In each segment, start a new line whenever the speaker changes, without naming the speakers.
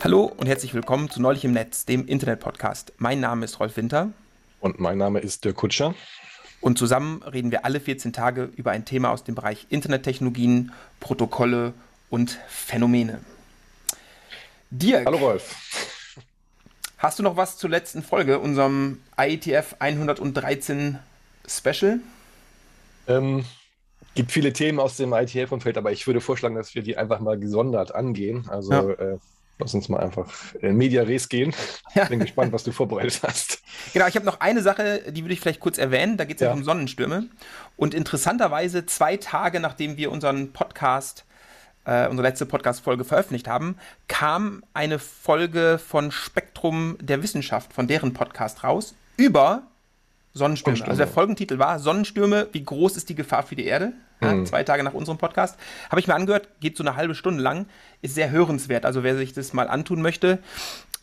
Hallo und herzlich willkommen zu Neulich im Netz, dem Internet-Podcast. Mein Name ist Rolf Winter.
Und mein Name ist Dirk Kutscher.
Und zusammen reden wir alle 14 Tage über ein Thema aus dem Bereich Internettechnologien, Protokolle und Phänomene.
Dirk. Hallo Rolf.
Hast du noch was zur letzten Folge, unserem IETF 113 Special?
Ähm, gibt viele Themen aus dem IETF-Umfeld, aber ich würde vorschlagen, dass wir die einfach mal gesondert angehen. Also ja. äh, lass uns mal einfach in Media Res gehen. Ja. Bin gespannt, was du vorbereitet hast.
Genau, ich habe noch eine Sache, die würde ich vielleicht kurz erwähnen. Da geht es ja. um Sonnenstürme. Und interessanterweise, zwei Tage nachdem wir unseren Podcast äh, unsere letzte Podcast-Folge veröffentlicht haben, kam eine Folge von Spektrum der Wissenschaft, von deren Podcast raus, über Sonnenstürme. Sonnenstürme. Also der Folgentitel war Sonnenstürme, wie groß ist die Gefahr für die Erde? Ja, mhm. Zwei Tage nach unserem Podcast. Habe ich mir angehört, geht so eine halbe Stunde lang, ist sehr hörenswert. Also wer sich das mal antun möchte.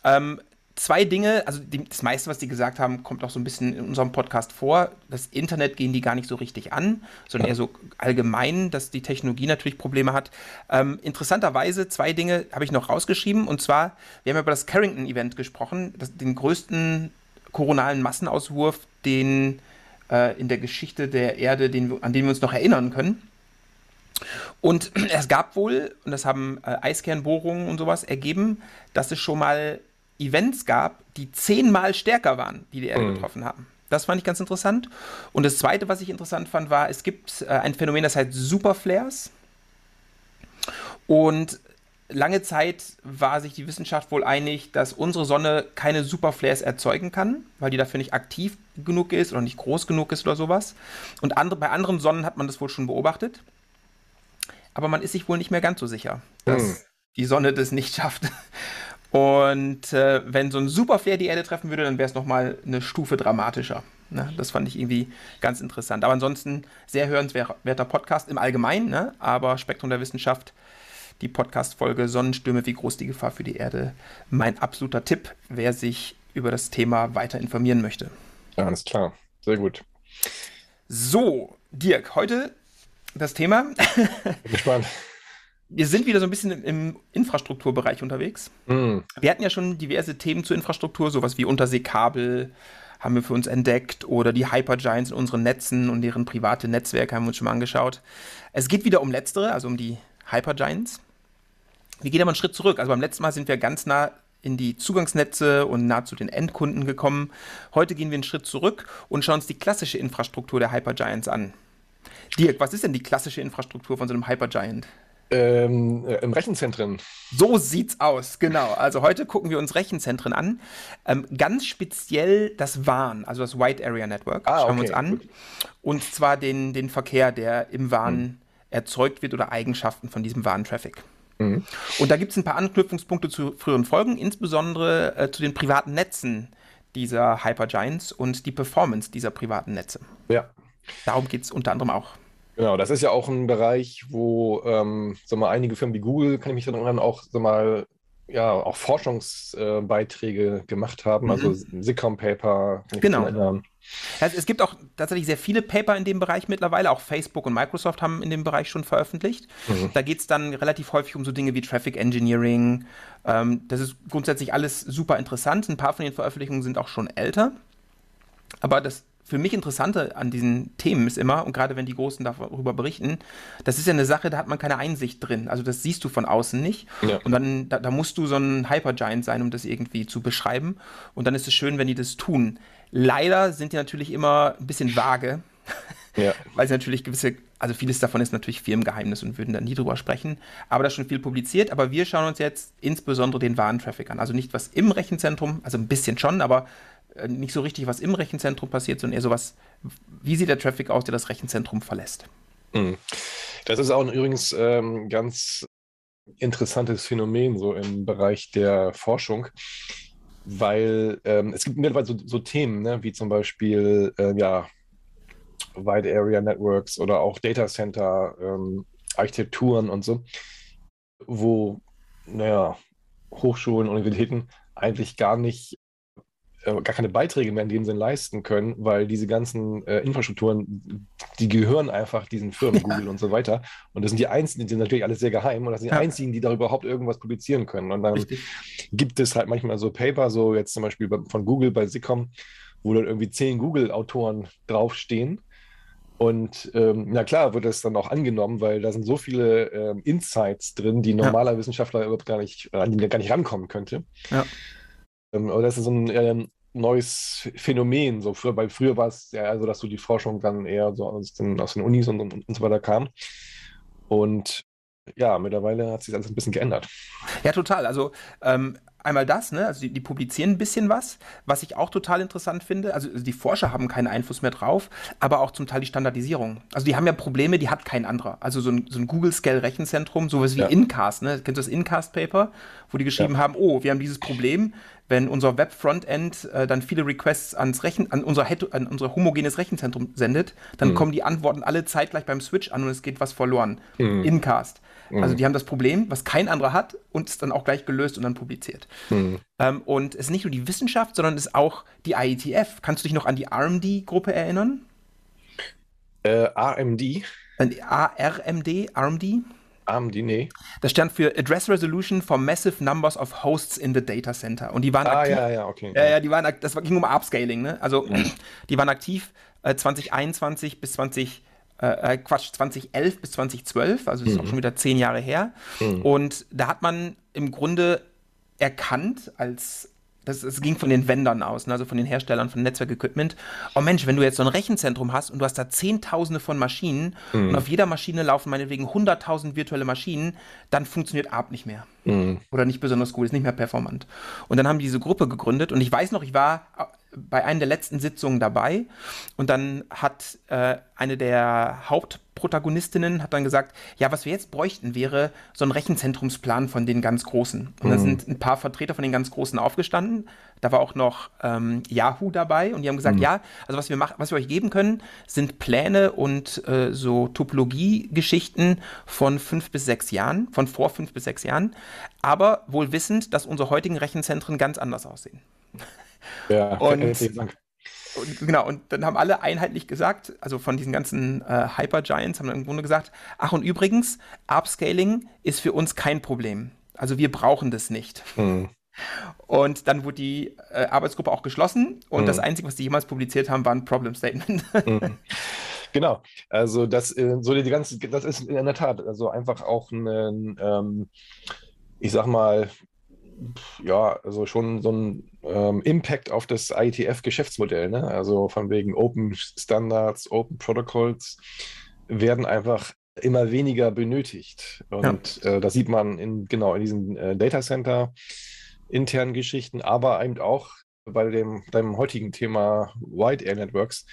Ähm, zwei Dinge, also die, das meiste, was die gesagt haben, kommt auch so ein bisschen in unserem Podcast vor. Das Internet gehen die gar nicht so richtig an, sondern eher so allgemein, dass die Technologie natürlich Probleme hat. Ähm, interessanterweise, zwei Dinge habe ich noch rausgeschrieben. Und zwar, wir haben über das Carrington-Event gesprochen, das, den größten koronalen Massenauswurf, den äh, in der Geschichte der Erde, den, an den wir uns noch erinnern können. Und es gab wohl, und das haben äh, Eiskernbohrungen und sowas ergeben, dass es schon mal Events gab, die zehnmal stärker waren, die die Erde mhm. getroffen haben. Das fand ich ganz interessant. Und das Zweite, was ich interessant fand, war, es gibt äh, ein Phänomen, das heißt Superflares. Und lange Zeit war sich die Wissenschaft wohl einig, dass unsere Sonne keine Superflares erzeugen kann, weil die dafür nicht aktiv genug ist oder nicht groß genug ist oder sowas. Und andere, bei anderen Sonnen hat man das wohl schon beobachtet. Aber man ist sich wohl nicht mehr ganz so sicher, dass hm. die Sonne das nicht schafft. Und äh, wenn so ein Superflare die Erde treffen würde, dann wäre es nochmal eine Stufe dramatischer. Ne? Das fand ich irgendwie ganz interessant. Aber ansonsten sehr hörenswerter Podcast im Allgemeinen, ne? aber Spektrum der Wissenschaft, die Podcast-Folge Sonnenstürme, wie groß die Gefahr für die Erde. Mein absoluter Tipp, wer sich über das Thema weiter informieren möchte.
Ja, alles klar. Sehr gut.
So, Dirk, heute das Thema.
Bin gespannt
wir sind wieder so ein bisschen im Infrastrukturbereich unterwegs. Mm. Wir hatten ja schon diverse Themen zur Infrastruktur, sowas wie Unterseekabel haben wir für uns entdeckt oder die Hypergiants in unseren Netzen und deren private Netzwerke haben wir uns schon mal angeschaut. Es geht wieder um letztere, also um die Hypergiants. Wir gehen aber einen Schritt zurück. Also beim letzten Mal sind wir ganz nah in die Zugangsnetze und nah zu den Endkunden gekommen. Heute gehen wir einen Schritt zurück und schauen uns die klassische Infrastruktur der Hypergiants an. Dirk, was ist denn die klassische Infrastruktur von so einem Hypergiant?
Ähm, äh, Im Rechenzentren.
So sieht's aus, genau. Also heute gucken wir uns Rechenzentren an. Ähm, ganz speziell das WAN, also das Wide Area Network, ah, schauen okay, wir uns an. Gut. Und zwar den, den Verkehr, der im WAN hm. erzeugt wird oder Eigenschaften von diesem WAN-Traffic. Mhm. Und da gibt es ein paar Anknüpfungspunkte zu früheren Folgen, insbesondere äh, zu den privaten Netzen dieser Hypergiants und die Performance dieser privaten Netze.
Ja.
Darum geht es unter anderem auch.
Genau, das ist ja auch ein Bereich, wo ähm, sag mal, einige Firmen wie Google, kann ich mich daran erinnern, auch sag mal, ja, auch Forschungsbeiträge äh, gemacht haben, also mhm. also SICOM Paper.
genau. Also es gibt auch tatsächlich sehr viele Paper in dem Bereich mittlerweile. Auch Facebook und Microsoft haben in dem Bereich schon veröffentlicht. Mhm. Da geht es dann relativ häufig um so Dinge wie Traffic Engineering. Ähm, das ist grundsätzlich alles super interessant. Ein paar von den Veröffentlichungen sind auch schon älter. Aber das für mich Interessante an diesen Themen ist immer, und gerade wenn die Großen darüber berichten, das ist ja eine Sache, da hat man keine Einsicht drin. Also das siehst du von außen nicht. Ja. Und dann, da, da, musst du so ein Hypergiant sein, um das irgendwie zu beschreiben. Und dann ist es schön, wenn die das tun. Leider sind die natürlich immer ein bisschen vage. Ja. Weil sie natürlich gewisse, also vieles davon ist natürlich Firmengeheimnis und würden da nie drüber sprechen. Aber da ist schon viel publiziert. Aber wir schauen uns jetzt insbesondere den Warentraffic an. Also nicht was im Rechenzentrum, also ein bisschen schon, aber nicht so richtig, was im Rechenzentrum passiert, sondern eher so was, wie sieht der Traffic aus, der das Rechenzentrum verlässt.
Hm. Das ist auch übrigens ähm, ganz interessantes Phänomen so im Bereich der Forschung, weil ähm, es gibt mittlerweile so, so Themen, ne, wie zum Beispiel äh, ja, Wide Area Networks oder auch Data Center ähm, Architekturen und so, wo naja, Hochschulen, Universitäten eigentlich gar nicht äh, gar keine Beiträge mehr in dem Sinn leisten können, weil diese ganzen äh, Infrastrukturen, die gehören einfach diesen Firmen, ja. Google und so weiter. Und das sind die einzigen, die sind natürlich alles sehr geheim und das sind die ja. einzigen, die da überhaupt irgendwas publizieren können. Und dann Richtig. gibt es halt manchmal so Paper, so jetzt zum Beispiel von Google bei SICOM, wo dann irgendwie zehn Google-Autoren draufstehen. Und ähm, na klar, wird das dann auch angenommen, weil da sind so viele ähm, Insights drin, die normaler ja. Wissenschaftler überhaupt gar nicht, an die gar nicht rankommen könnte. Ja. Ähm, aber das ist so ein ähm, neues Phänomen. So früher, weil früher war es ja also, dass so die Forschung dann eher so aus den, aus den Unis und, und, und so weiter kam. Und ja, mittlerweile hat sich alles ein bisschen geändert.
Ja, total. Also ähm, einmal das, ne? Also die, die, publizieren ein bisschen was, was ich auch total interessant finde. Also die Forscher haben keinen Einfluss mehr drauf, aber auch zum Teil die Standardisierung. Also die haben ja Probleme, die hat kein anderer. Also so ein, so ein Google-Scale-Rechenzentrum, sowas wie ja. Incast, ne? Kennst du das Incast-Paper, wo die geschrieben ja. haben, oh, wir haben dieses Problem, wenn unser Web-Frontend äh, dann viele Requests ans Rechen, an, unser an unser homogenes Rechenzentrum sendet, dann mhm. kommen die Antworten alle zeitgleich beim Switch an und es geht was verloren. Mhm. Incast. Also mhm. die haben das Problem, was kein anderer hat, und es dann auch gleich gelöst und dann publiziert. Mhm. Ähm, und es ist nicht nur die Wissenschaft, sondern es ist auch die IETF. Kannst du dich noch an die RMD-Gruppe erinnern?
Äh, AMD?
ARMD, RMD?
AMD, nee.
Das stand für Address Resolution for Massive Numbers of Hosts in the Data Center. Und die waren
ah,
aktiv.
ja, ja, okay.
Ja, ja, die waren, das ging um Upscaling, ne? Also, mhm. die waren aktiv äh, 2021 bis 20 äh, äh, Quatsch, 2011 bis 2012, also das ist auch mhm. schon wieder zehn Jahre her. Mhm. Und da hat man im Grunde erkannt, als das, das ging von den Vendern aus, ne, also von den Herstellern von Netzwerkequipment. Oh Mensch, wenn du jetzt so ein Rechenzentrum hast und du hast da Zehntausende von Maschinen mhm. und auf jeder Maschine laufen meinetwegen 100.000 virtuelle Maschinen, dann funktioniert ARP nicht mehr. Mhm. Oder nicht besonders gut, ist nicht mehr performant. Und dann haben die diese Gruppe gegründet und ich weiß noch, ich war bei einer der letzten Sitzungen dabei und dann hat äh, eine der Hauptprotagonistinnen hat dann gesagt, ja, was wir jetzt bräuchten, wäre so ein Rechenzentrumsplan von den ganz Großen. Und mhm. da sind ein paar Vertreter von den ganz Großen aufgestanden. Da war auch noch ähm, Yahoo dabei und die haben gesagt, mhm. ja, also was wir machen, was wir euch geben können, sind Pläne und äh, so Topologie-Geschichten von fünf bis sechs Jahren, von vor fünf bis sechs Jahren, aber wohl wissend, dass unsere heutigen Rechenzentren ganz anders aussehen.
Ja,
und, und, genau, und dann haben alle einheitlich gesagt, also von diesen ganzen äh, Hyper-Giants haben dann im Grunde gesagt, ach und übrigens, Upscaling ist für uns kein Problem. Also wir brauchen das nicht. Mhm. Und dann wurde die äh, Arbeitsgruppe auch geschlossen und mhm. das Einzige, was die jemals publiziert haben, war ein Problem Statement. Mhm.
Genau, also das, äh, so die ganze, das ist in der Tat also einfach auch ein, ähm, ich sag mal, ja, also schon so ein ähm, Impact auf das IETF-Geschäftsmodell. Ne? Also von wegen Open Standards, Open Protocols werden einfach immer weniger benötigt. Und ja. äh, das sieht man in, genau in diesen äh, Data Center internen Geschichten, aber eben auch bei dem, deinem heutigen Thema Wide Air Networks.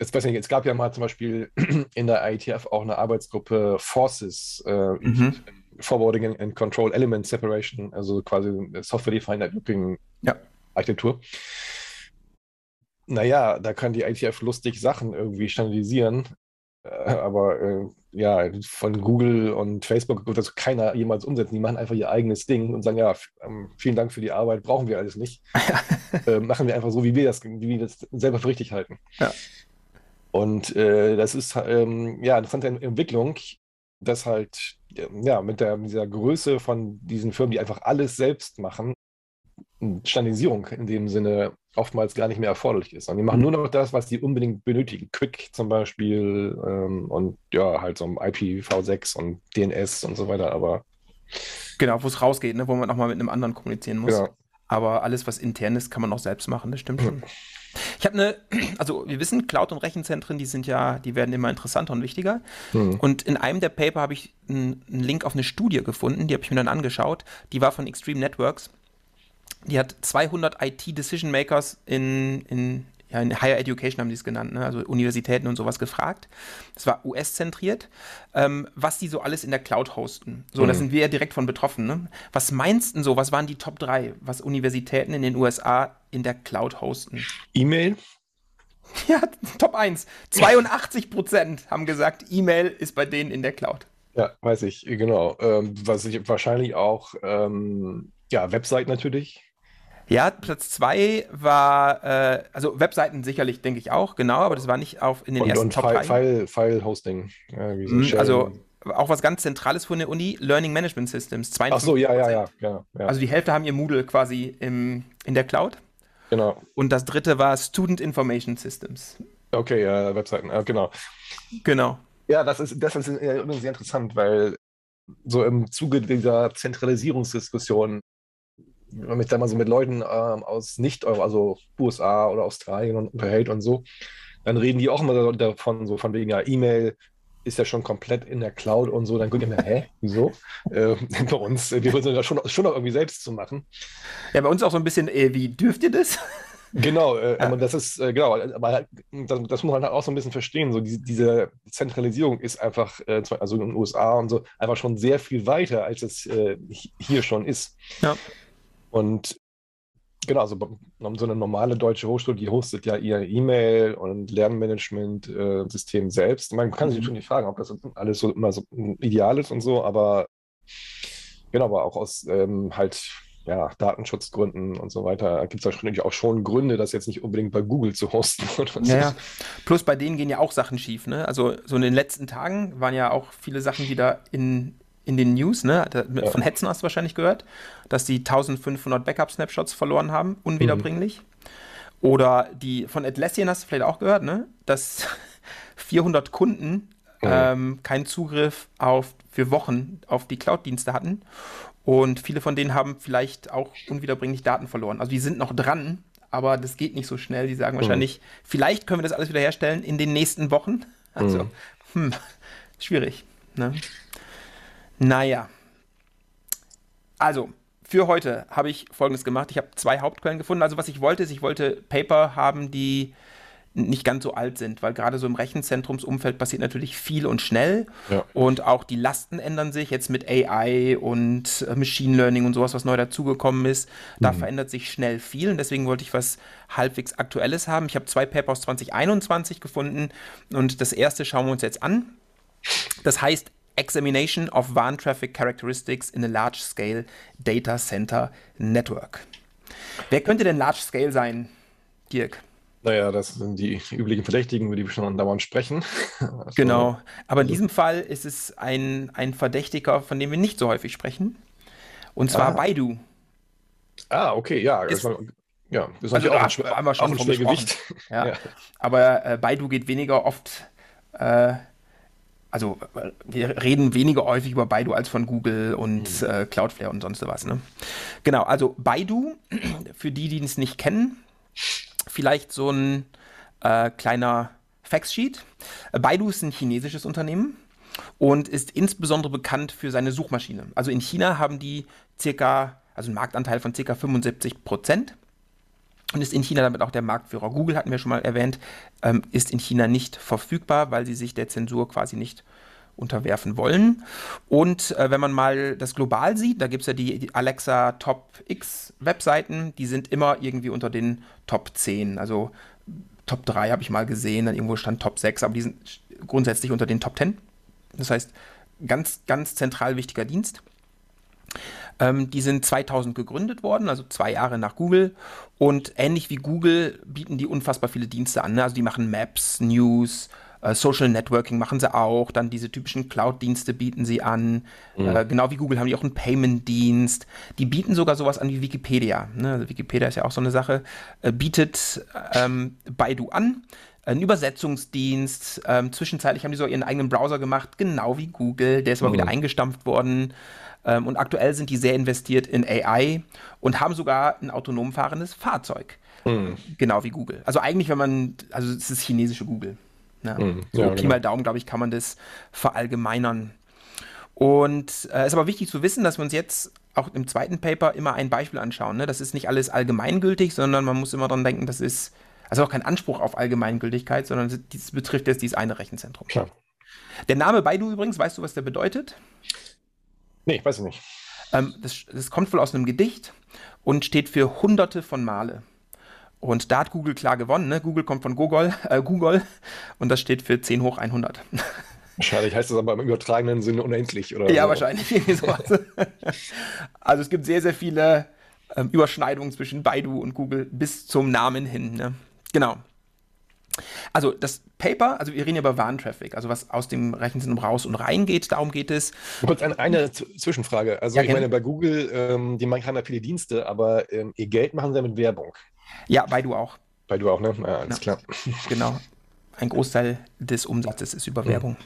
Jetzt weiß ich nicht, es gab ja mal zum Beispiel in der IETF auch eine Arbeitsgruppe Forces. Äh, mhm. Forwarding and Control Element Separation, also quasi Software-Defined Networking ja. Architektur. Naja, da kann die ITF lustig Sachen irgendwie standardisieren, äh, aber äh, ja, von Google und Facebook wird das keiner jemals umsetzen. Die machen einfach ihr eigenes Ding und sagen, ja, ähm, vielen Dank für die Arbeit, brauchen wir alles nicht. äh, machen wir einfach so, wie wir das, wie wir das selber für richtig halten. Ja. Und äh, das ist ähm, ja eine interessante Entwicklung, dass halt ja, mit, der, mit dieser Größe von diesen Firmen, die einfach alles selbst machen, Standardisierung in dem Sinne oftmals gar nicht mehr erforderlich ist. Und die machen nur noch das, was die unbedingt benötigen. Quick zum Beispiel ähm, und ja, halt so IPv6 und DNS und so weiter, aber.
Genau, wo es rausgeht, ne? wo man auch mal mit einem anderen kommunizieren muss. Genau. Aber alles, was intern ist, kann man auch selbst machen, das stimmt schon. Ich habe eine, also wir wissen, Cloud- und Rechenzentren, die sind ja, die werden immer interessanter und wichtiger. Mhm. Und in einem der Paper habe ich einen, Link auf eine Studie gefunden, die habe ich mir dann angeschaut. Die war von Extreme Networks. Die hat 200 IT-Decision Makers in, in ja, in Higher Education haben die es genannt, ne? also Universitäten und sowas gefragt. Das war US-zentriert, ähm, was die so alles in der Cloud hosten. So, mhm. da sind wir ja direkt von betroffen. Ne? Was meinst du so, was waren die Top 3, was Universitäten in den USA in der Cloud hosten?
E-Mail?
Ja, Top 1. 82 Prozent haben gesagt, E-Mail ist bei denen in der Cloud.
Ja, weiß ich, genau. Ähm, was ich wahrscheinlich auch, ähm, ja, Website natürlich.
Ja, Platz zwei war, äh, also Webseiten sicherlich, denke ich auch, genau, aber das war nicht auf in den
und,
ersten
und
Top
File,
3.
File, File Hosting. Ja, so Shell.
Also auch was ganz Zentrales von der Uni, Learning Management Systems.
Ach so, ja, ja,
52%.
ja, ja.
Also die Hälfte haben ihr Moodle quasi im, in der Cloud.
genau.
Und das dritte war Student Information Systems.
Okay, ja, Webseiten, ja, genau.
Genau.
Ja, das ist, das ist äh, übrigens sehr interessant, weil so im Zuge dieser Zentralisierungsdiskussion, wenn man mich da mal so mit Leuten ähm, aus Nicht-Euro, also USA oder Australien und unterhält und so, dann reden die auch immer davon, so von wegen, ja, E-Mail ist ja schon komplett in der Cloud und so, dann gucke ich mir, hä, wieso? Äh, bei uns, äh, wir versuchen das schon, schon noch irgendwie selbst zu machen.
Ja, bei uns auch so ein bisschen, äh, wie dürft ihr das?
Genau, äh, aber das ist, äh, genau, aber halt, das, das muss man halt auch so ein bisschen verstehen. So, die, diese Zentralisierung ist einfach, äh, also in den USA und so, einfach schon sehr viel weiter, als es äh, hi- hier schon ist.
Ja.
Und genau, also so eine normale deutsche Hochschule, die hostet ja ihr E-Mail- und Lernmanagement-System selbst. Man kann sich
Mhm.
schon nicht fragen, ob das alles so immer so ideal ist und so, aber genau, aber auch aus ähm, halt ja, Datenschutzgründen und so weiter gibt es natürlich auch schon Gründe, das jetzt nicht unbedingt bei Google zu hosten.
Ja, ja. Plus bei denen gehen ja auch Sachen schief, ne? Also so in den letzten Tagen waren ja auch viele Sachen wieder in, in den News, ne?
Ja.
Von Hetzen hast du wahrscheinlich gehört, dass die 1500 Backup-Snapshots verloren haben, unwiederbringlich. Oder die von Atlassian hast du vielleicht auch gehört, ne? Dass 400 Kunden
Mhm.
ähm, keinen Zugriff auf für Wochen auf die Cloud-Dienste hatten. Und viele von denen haben vielleicht auch unwiederbringlich Daten verloren. Also die sind noch dran, aber das geht nicht so schnell. Die sagen wahrscheinlich, vielleicht können wir das alles wieder herstellen in den nächsten Wochen. Also, hm, schwierig. Ne? Naja. Also, für heute habe ich Folgendes gemacht. Ich habe zwei Hauptquellen gefunden. Also, was ich wollte, ist, ich wollte Paper haben, die nicht ganz so alt sind, weil gerade so im Rechenzentrumsumfeld passiert natürlich viel und schnell
Ja.
und auch die Lasten ändern sich jetzt mit AI und äh, Machine Learning und sowas, was neu dazugekommen ist. Da verändert sich schnell viel und deswegen wollte ich was halbwegs Aktuelles haben. Ich habe zwei Paper aus 2021 gefunden und das erste schauen wir uns jetzt an. Das heißt Examination of WAN Traffic Characteristics in a Large Scale Data Center Network. Wer könnte denn Large Scale sein, Dirk?
Naja, das sind die üblichen Verdächtigen, über die wir schon andauernd sprechen. Also,
Genau. Aber in diesem Fall ist es ein, ein Verdächtiger, von dem wir nicht so häufig sprechen. Und zwar
Ah.
Baidu.
Ah, okay, ja.
Ist-
Das war, ja, das ist
Also,
auch ein,
wir schon
auch ein Schwergewicht.
Ja.
Ja.
Aber äh, Baidu geht weniger oft, äh, also wir reden weniger häufig über Baidu als von Google und äh, Cloudflare und sonst was. Ne? Genau, also Baidu, für die, die es nicht kennen, vielleicht so ein äh, kleiner Factsheet. Baidu ist ein chinesisches Unternehmen und ist insbesondere bekannt für seine Suchmaschine. Also in China haben die circa, also einen Marktanteil von circa 75 Prozent und ist in China damit auch der Marktführer. Google hatten wir schon mal erwähnt, ähm, ist in China nicht verfügbar, weil sie sich der Zensur quasi nicht unterwerfen wollen. Und äh, wenn man mal das global sieht, da gibt es ja die, die Alexa Top X Webseiten, die sind immer irgendwie unter den Top 10. Also Top 3 habe ich mal gesehen, dann irgendwo stand Top 6, aber die sind grundsätzlich unter den Top 10. Das heißt, ganz, ganz zentral wichtiger Dienst. Ähm, die sind 2000 gegründet worden, also zwei Jahre nach Google. Und ähnlich wie Google bieten die unfassbar viele Dienste an. Ne? Also die machen Maps, News, äh, Social Networking machen sie auch. Dann diese typischen Cloud-Dienste bieten sie an. Äh, genau wie Google haben die auch einen Payment-Dienst. Die bieten sogar sowas an wie Wikipedia. Ne? Also Wikipedia ist ja auch so eine Sache. Äh, bietet ähm, Baidu an. Ein Übersetzungsdienst. Ähm, zwischenzeitlich haben die so ihren eigenen Browser gemacht, genau wie Google. Der ist aber
Mhm.
wieder eingestampft worden. Ähm, und aktuell sind die sehr investiert in AI und haben sogar ein autonom fahrendes Fahrzeug.
Hm.
Genau wie Google. Also eigentlich, wenn man, also es ist chinesische Google. Ne?
Hm,
So
ja,
Pi
genau.
mal Daumen, glaube ich, kann man das verallgemeinern. Und es äh, ist aber wichtig zu wissen, dass wir uns jetzt auch im zweiten Paper immer ein Beispiel anschauen. Ne? Das ist nicht alles allgemeingültig, sondern man muss immer dran denken, das ist also auch kein Anspruch auf Allgemeingültigkeit, sondern das betrifft jetzt dieses eine Rechenzentrum.
Klar.
Der Name Baidu übrigens, weißt du, was der bedeutet?
Nee, weiß ich nicht.
Ähm, das, das kommt wohl aus einem Gedicht und steht für Hunderte von Male. Und da hat Google klar gewonnen. Ne? Google kommt von Gogol, äh, Google und das steht für 10 hoch 100.
Wahrscheinlich heißt das aber im übertragenen Sinne unendlich, oder?
ja,
so.
wahrscheinlich. Also es gibt sehr, sehr viele ähm, Überschneidungen zwischen Baidu und Google bis zum Namen hin. Ne? Genau. Also das Paper, also wir reden ja über Warntraffic, also was aus dem Rechenzentrum raus und rein geht, darum geht es.
Kurz eine, eine Zwischenfrage. Also ja, ich meine, bei Google, ähm, die machen ja viele Dienste, aber ähm, ihr Geld machen sie ja mit Werbung.
Ja, Baidu auch.
Baidu auch, ne? Ja, alles ja. klar.
Genau. Ein Großteil des Umsatzes ist über mhm. Werbung.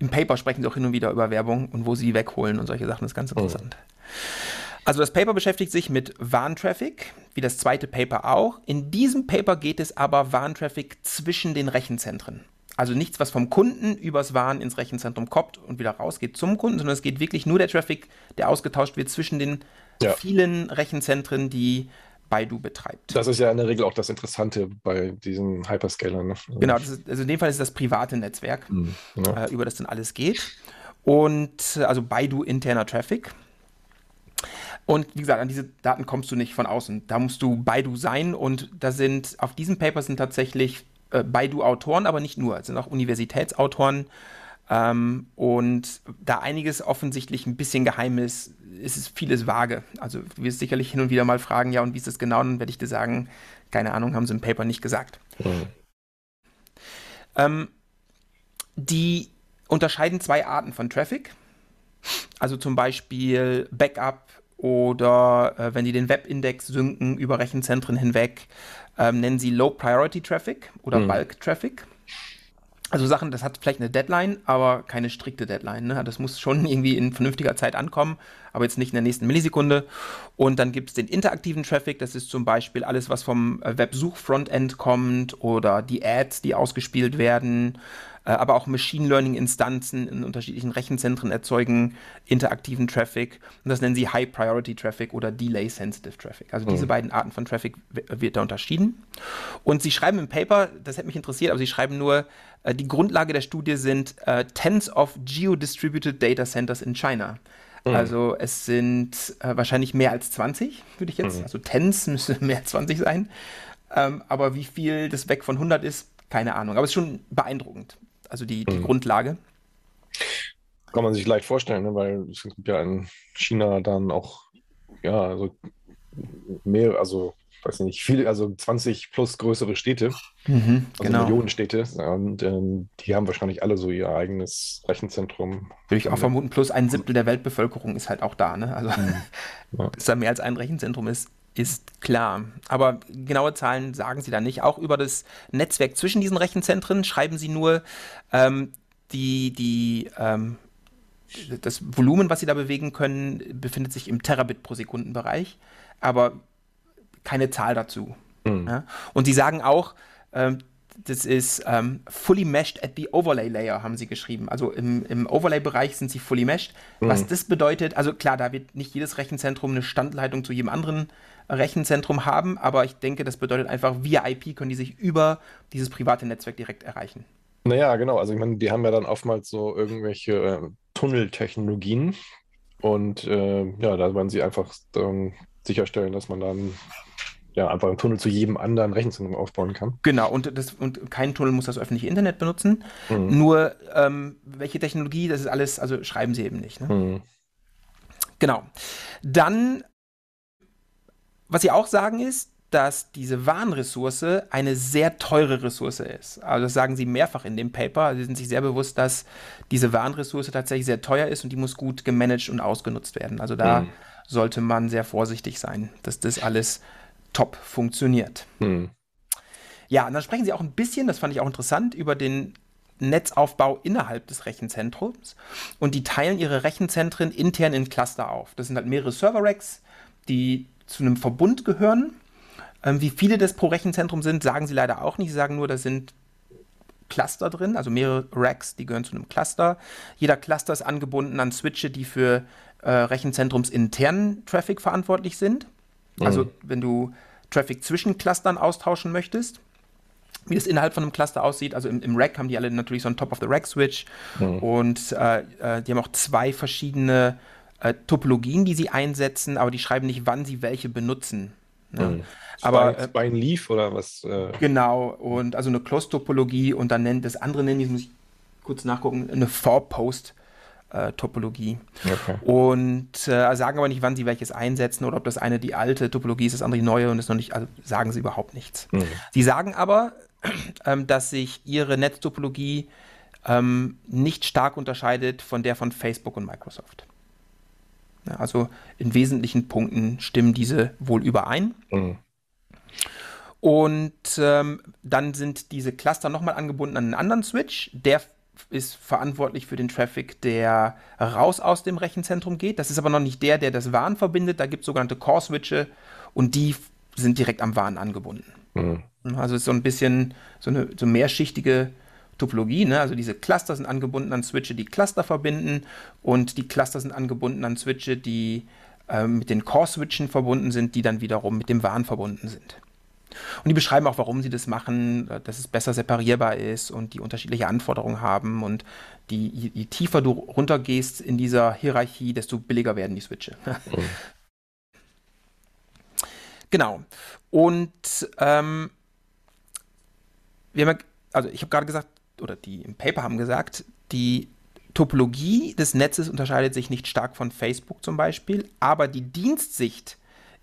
Im Paper sprechen sie auch hin und wieder über Werbung und wo sie wegholen und solche Sachen, das ist ganz interessant. Mhm. Also das Paper beschäftigt sich mit Warntraffic, wie das zweite Paper auch. In diesem Paper geht es aber Warntraffic zwischen den Rechenzentren. Also nichts, was vom Kunden übers Warn ins Rechenzentrum kommt und wieder rausgeht zum Kunden, sondern es geht wirklich nur der Traffic, der ausgetauscht wird zwischen den ja. vielen Rechenzentren, die Baidu betreibt.
Das ist ja in der Regel auch das Interessante bei diesen Hyperscalern. Ne?
Genau, ist, also in dem Fall ist das private Netzwerk, mhm, ja. äh, über das dann alles geht. Und also Baidu interner Traffic. Und wie gesagt, an diese Daten kommst du nicht von außen. Da musst du Baidu sein und da sind, auf diesem Paper sind tatsächlich äh, Baidu-Autoren, aber nicht nur, es sind auch Universitätsautoren. Ähm, und da einiges offensichtlich ein bisschen geheim ist, ist es vieles vage. Also du wirst sicherlich hin und wieder mal fragen, ja, und wie ist das genau? Dann werde ich dir sagen, keine Ahnung, haben sie im Paper nicht gesagt. Mhm. Ähm, die unterscheiden zwei Arten von Traffic. Also zum Beispiel Backup oder äh, wenn die den Webindex synken über Rechenzentren hinweg, ähm, nennen sie Low Priority Traffic oder mhm. Bulk Traffic. Also Sachen, das hat vielleicht eine Deadline, aber keine strikte Deadline. Ne? Das muss schon irgendwie in vernünftiger Zeit ankommen, aber jetzt nicht in der nächsten Millisekunde. Und dann gibt es den interaktiven Traffic, das ist zum Beispiel alles, was vom äh, Websuch-Frontend kommt oder die Ads, die ausgespielt werden. Äh, aber auch Machine Learning-Instanzen in unterschiedlichen Rechenzentren erzeugen interaktiven Traffic. Und das nennen sie High Priority Traffic oder Delay Sensitive Traffic. Also mhm. diese beiden Arten von Traffic wird da unterschieden. Und sie schreiben im Paper, das hätte mich interessiert, aber sie schreiben nur, äh, die Grundlage der Studie sind äh, Tens of Geo-Distributed Data Centers in China. Mhm. Also es sind äh, wahrscheinlich mehr als 20, würde ich jetzt. Mhm. Also Tens müsste mehr als 20 sein. Ähm, aber wie viel das weg von 100 ist, keine Ahnung. Aber es ist schon beeindruckend also die, die mhm. Grundlage.
Kann man sich leicht vorstellen, ne? weil es gibt ja in China dann auch, ja, also mehr, also weiß nicht, viele, also 20 plus größere Städte, mhm, also genau. Millionenstädte. Und ähm, die haben wahrscheinlich alle so ihr eigenes Rechenzentrum.
Würde ich auch vermuten, plus ein Siebtel der Weltbevölkerung ist halt auch da, ne? Also mhm. ja. dass da mehr als ein Rechenzentrum ist, ist klar. Aber genaue Zahlen sagen sie da nicht. Auch über das Netzwerk zwischen diesen Rechenzentren schreiben sie nur ähm, die, die, ähm, das Volumen, was sie da bewegen können, befindet sich im Terabit pro Sekunden Bereich, aber keine Zahl dazu. Mhm. Ja? Und sie sagen auch, ähm, das ist ähm, fully meshed at the overlay layer, haben sie geschrieben. Also im, im Overlay-Bereich sind sie fully meshed. Mhm. Was das bedeutet, also klar, da wird nicht jedes Rechenzentrum eine Standleitung zu jedem anderen Rechenzentrum haben, aber ich denke, das bedeutet einfach, via IP können die sich über dieses private Netzwerk direkt erreichen.
Naja, genau. Also ich meine, die haben ja dann oftmals so irgendwelche äh, Tunneltechnologien und äh, ja, da wollen sie einfach ähm, sicherstellen, dass man dann ja, einfach einen Tunnel zu jedem anderen Rechenzentrum aufbauen kann.
Genau, und, das, und kein Tunnel muss das öffentliche Internet benutzen. Mhm. Nur ähm, welche Technologie, das ist alles, also schreiben sie eben nicht. Ne? Mhm. Genau. Dann was sie auch sagen ist, dass diese Warnressource eine sehr teure Ressource ist. Also das sagen sie mehrfach in dem Paper. Sie sind sich sehr bewusst, dass diese Warnressource tatsächlich sehr teuer ist und die muss gut gemanagt und ausgenutzt werden. Also da mhm. sollte man sehr vorsichtig sein, dass das alles top funktioniert. Mhm. Ja, und dann sprechen sie auch ein bisschen, das fand ich auch interessant, über den Netzaufbau innerhalb des Rechenzentrums. Und die teilen ihre Rechenzentren intern in Cluster auf. Das sind halt mehrere Server-Racks, die zu einem Verbund gehören. Ähm, wie viele das pro Rechenzentrum sind, sagen sie leider auch nicht. Sie sagen nur, da sind Cluster drin, also mehrere Racks, die gehören zu einem Cluster. Jeder Cluster ist angebunden an Switche, die für äh, rechenzentrumsinternen Traffic verantwortlich sind. Mhm. Also wenn du Traffic zwischen Clustern austauschen möchtest, wie das innerhalb von einem Cluster aussieht. Also im, im Rack haben die alle natürlich so einen Top-of-the-Rack-Switch mhm. und äh, äh, die haben auch zwei verschiedene äh, Topologien, die sie einsetzen, aber die schreiben nicht, wann sie welche benutzen. Ne? Mhm.
Aber äh, Spine Leaf oder was?
Äh? Genau, und also eine Closed-Topologie und dann nennt das andere nennen, die muss ich kurz nachgucken, eine Four-Post äh, Topologie. Okay. Und äh, sagen aber nicht, wann sie welches einsetzen oder ob das eine die alte Topologie ist, das andere die neue und ist noch nicht, also sagen sie überhaupt nichts. Mhm. Sie sagen aber, ähm, dass sich ihre Netztopologie ähm, nicht stark unterscheidet von der von Facebook und Microsoft. Ja, also in wesentlichen Punkten stimmen diese wohl überein. Mhm. Und ähm, dann sind diese Cluster nochmal angebunden an einen anderen Switch. Der ist verantwortlich für den Traffic, der raus aus dem Rechenzentrum geht. Das ist aber noch nicht der, der das WAN verbindet. Da gibt es sogenannte Core-Switche und die sind direkt am WAN angebunden. Mhm. Also es ist so ein bisschen so eine so mehrschichtige Topologie. Ne? Also diese Cluster sind angebunden an Switche, die Cluster verbinden und die Cluster sind angebunden an Switche, die äh, mit den Core-Switchen verbunden sind, die dann wiederum mit dem WAN verbunden sind. Und die beschreiben auch, warum sie das machen, dass es besser separierbar ist und die unterschiedliche Anforderungen haben. Und die, je, tiefer du runtergehst in dieser Hierarchie, desto billiger werden die Switche. Mhm. genau. Und ähm, wir haben, also ich habe gerade gesagt, oder die im Paper haben gesagt, die Topologie des Netzes unterscheidet sich nicht stark von Facebook zum Beispiel, aber die Dienstsicht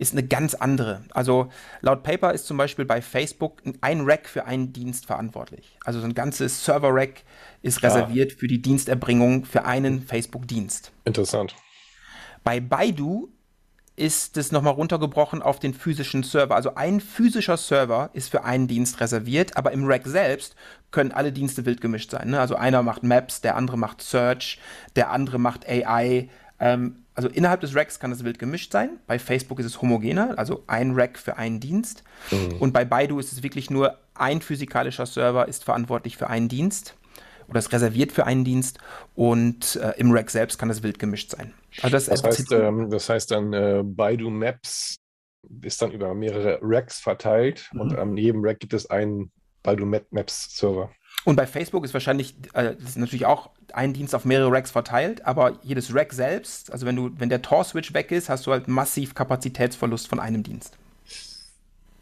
ist eine ganz andere. Also laut Paper ist zum Beispiel bei Facebook ein Rack für einen Dienst verantwortlich. Also so ein ganzes Server-Rack ist reserviert ja. für die Diensterbringung für einen Facebook-Dienst.
Interessant.
Bei Baidu ist es nochmal runtergebrochen auf den physischen Server. Also ein physischer Server ist für einen Dienst reserviert, aber im Rack selbst können alle Dienste wild gemischt sein. Ne? Also einer macht Maps, der andere macht Search, der andere macht AI. Ähm, also innerhalb des Racks kann das wild gemischt sein. Bei Facebook ist es homogener, also ein Rack für einen Dienst. Mhm. Und bei Baidu ist es wirklich nur ein physikalischer Server ist verantwortlich für einen Dienst oder ist reserviert für einen Dienst und äh, im Rack selbst kann das wild gemischt sein.
Also das, das, heißt, ähm, das heißt dann, äh, Baidu Maps ist dann über mehrere Racks verteilt mhm. und an jedem Rack gibt es einen Baidu Maps Server.
Und bei Facebook ist wahrscheinlich, äh, das ist natürlich auch ein Dienst auf mehrere Racks verteilt, aber jedes Rack selbst, also wenn du, wenn der Tor-Switch weg ist, hast du halt massiv Kapazitätsverlust von einem Dienst.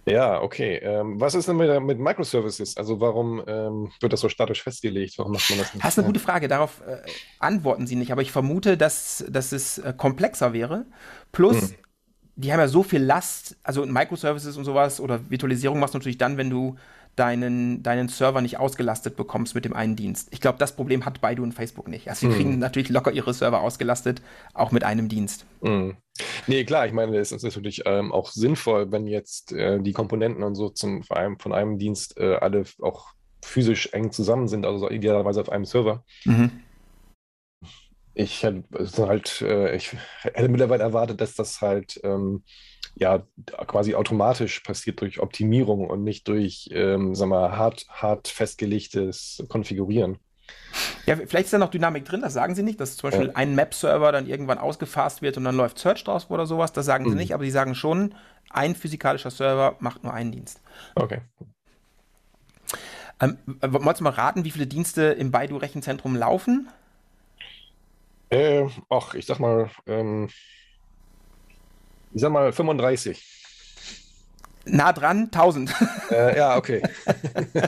Ja, okay. Ähm, was ist denn mit, mit, Microservices? Also warum ähm, wird das so statisch festgelegt? Warum macht man das
nicht? Das ist eine gute Frage. Darauf äh, antworten Sie nicht. Aber ich vermute, dass, dass es äh, komplexer wäre. Plus, hm. die haben ja so viel Last. Also Microservices und sowas oder Virtualisierung machst du natürlich dann, wenn du deinen, deinen Server nicht ausgelastet bekommst mit dem einen Dienst. Ich glaube, das Problem hat Baidu und Facebook nicht. Also, sie mm. kriegen natürlich locker ihre Server ausgelastet, auch mit einem Dienst.
Mm. Nee, klar, ich meine, es ist natürlich ähm, auch sinnvoll, wenn jetzt äh, die Komponenten und so zum, von, einem, von einem Dienst äh, alle auch physisch eng zusammen sind, also idealerweise auf einem Server. Mhm. Ich hätte halt, äh, ich hätte mittlerweile erwartet, dass das halt ähm, ja quasi automatisch passiert durch Optimierung und nicht durch, ähm, sag mal, hart, hart festgelegtes Konfigurieren.
Ja, vielleicht ist da noch Dynamik drin, das sagen sie nicht, dass zum Beispiel ja. ein Map-Server dann irgendwann ausgefasst wird und dann läuft Search draus oder sowas, das sagen mhm. sie nicht, aber sie sagen schon, ein physikalischer Server macht nur einen Dienst.
Okay.
Ähm, wolltest du mal raten, wie viele Dienste im Baidu-Rechenzentrum laufen?
Äh, ach, ich sag mal, ähm, ich sag mal 35.
Nah dran, 1000.
Äh, ja, okay.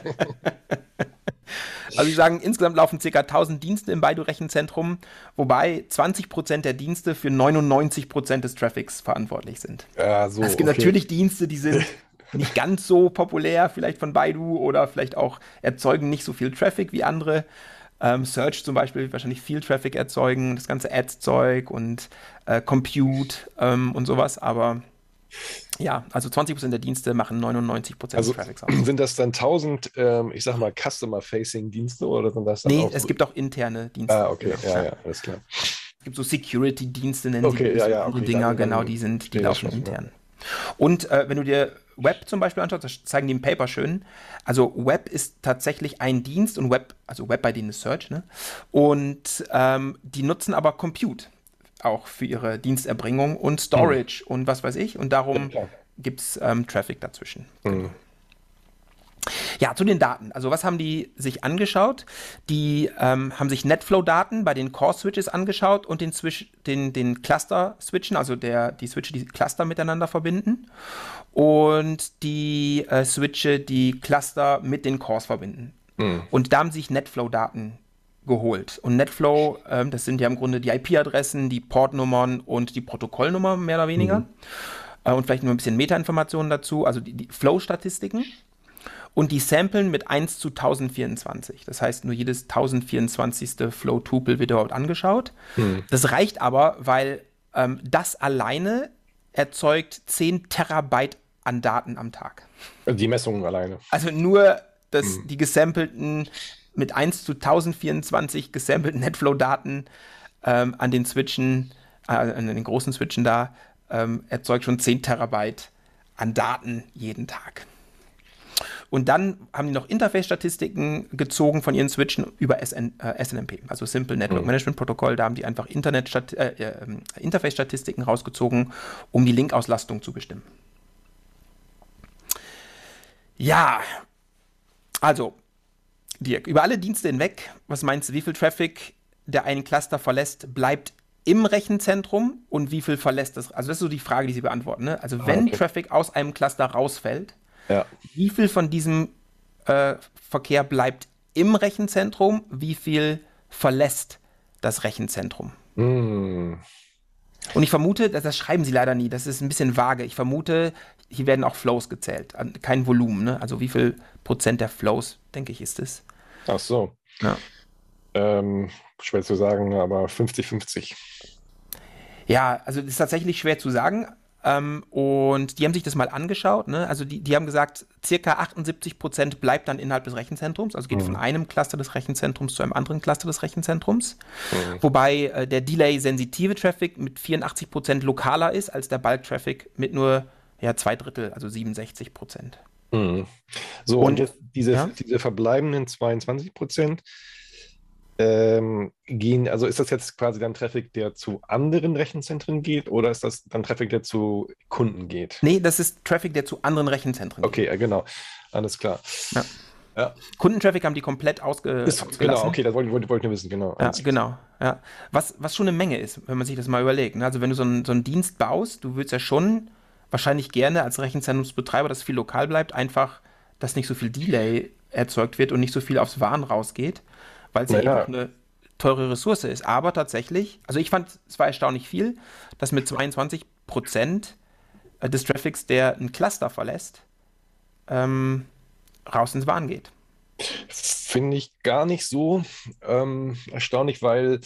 Also sie sagen, insgesamt laufen ca. 1000 Dienste im Baidu-Rechenzentrum, wobei 20% der Dienste für 99% des Traffics verantwortlich sind.
Ja, so,
es gibt okay. natürlich Dienste, die sind nicht ganz so populär, vielleicht von Baidu oder vielleicht auch erzeugen nicht so viel Traffic wie andere. Ähm, Search zum Beispiel wird wahrscheinlich viel Traffic erzeugen, das ganze Ads-Zeug und äh, Compute ähm, und sowas, aber ja, also 20% der Dienste machen 99% also, des Traffics
aus. Sind das dann 1000, ähm, ich sag mal, Customer-Facing-Dienste oder sind das dann
Nee, es gibt auch interne Dienste.
Ah, okay, ja, ja, alles klar.
Es gibt so Security-Dienste, nennen
okay,
sie
ja, ja,
okay, Dinger, genau, die sind, die laufen intern. Und äh, wenn du dir Web zum Beispiel anschaust, das zeigen die im Paper schön. Also Web ist tatsächlich ein Dienst und Web, also Web bei denen ist Search, ne? Und ähm, die nutzen aber Compute auch für ihre Diensterbringung und Storage mhm. und was weiß ich. Und darum ja, gibt es ähm, Traffic dazwischen. Mhm. Ja, zu den Daten. Also was haben die sich angeschaut? Die ähm, haben sich Netflow-Daten bei den Core-Switches angeschaut und den, den, den Cluster-Switchen, also der, die Switche, die Cluster miteinander verbinden und die äh, Switche, die Cluster mit den Cores verbinden. Mhm. Und da haben sich Netflow-Daten geholt. Und NetFlow, ähm, das sind ja im Grunde die IP-Adressen, die Portnummern und die Protokollnummer mehr oder weniger. Mhm. Äh, und vielleicht nur ein bisschen Metainformationen dazu, also die, die Flow-Statistiken. Und die samplen mit 1 zu 1024. Das heißt, nur jedes 1024. Flow-Tupel wird dort angeschaut. Mhm. Das reicht aber, weil ähm, das alleine erzeugt 10 Terabyte an Daten am Tag.
Die Messungen alleine.
Also nur das, mhm. die gesampelten mit 1 zu 1024 gesampelten Netflow-Daten ähm, an den Switchen, äh, an den großen Switchen da, ähm, erzeugt schon 10 Terabyte an Daten jeden Tag. Und dann haben die noch Interface-Statistiken gezogen von ihren Switchen über SN, äh, SNMP, also Simple Network mhm. Management Protocol. Da haben die einfach äh, äh, Interface-Statistiken rausgezogen, um die Linkauslastung zu bestimmen. Ja, also, Dirk, über alle Dienste hinweg, was meinst du, wie viel Traffic der einen Cluster verlässt, bleibt im Rechenzentrum und wie viel verlässt das? Also, das ist so die Frage, die sie beantworten. Ne? Also, wenn okay. Traffic aus einem Cluster rausfällt, ja. Wie viel von diesem äh, Verkehr bleibt im Rechenzentrum? Wie viel verlässt das Rechenzentrum? Mm. Und ich vermute, das, das, schreiben sie leider nie, das ist ein bisschen vage. Ich vermute, hier werden auch Flows gezählt, kein Volumen. Ne? Also wie viel Prozent der Flows, denke ich, ist es?
Ach so. Ja. Ähm, schwer zu sagen, aber 50-50.
Ja, also das ist tatsächlich schwer zu sagen. Ähm, und die haben sich das mal angeschaut. Ne? Also die, die haben gesagt, circa 78 Prozent bleibt dann innerhalb des Rechenzentrums. Also geht mhm. von einem Cluster des Rechenzentrums zu einem anderen Cluster des Rechenzentrums. Mhm. Wobei äh, der Delay-sensitive Traffic mit 84 Prozent lokaler ist als der Bulk-Traffic mit nur ja, zwei Drittel, also 67 Prozent.
Mhm. So, und, und jetzt diese, ja? diese verbleibenden 22 Prozent, ähm, gehen, also ist das jetzt quasi dann Traffic, der zu anderen Rechenzentren geht oder ist das dann Traffic, der zu Kunden geht?
Nee, das ist Traffic, der zu anderen Rechenzentren
okay, geht. Okay, genau. Alles klar.
Ja. Ja. Kundentraffic haben die komplett ausge ist,
ausgelassen. Genau, okay, das wollte, wollte, wollte ich nur wissen, genau.
Ja, genau, ja. Was, was schon eine Menge ist, wenn man sich das mal überlegt. Ne? Also wenn du so einen, so einen Dienst baust, du würdest ja schon wahrscheinlich gerne als Rechenzentrumsbetreiber, dass viel lokal bleibt, einfach, dass nicht so viel Delay erzeugt wird und nicht so viel aufs Waren rausgeht weil es ja, ja eine teure Ressource ist. Aber tatsächlich, also ich fand, es war erstaunlich viel, dass mit 22 Prozent äh, des Traffics, der ein Cluster verlässt, ähm, raus ins Bahn geht.
Finde ich gar nicht so ähm, erstaunlich, weil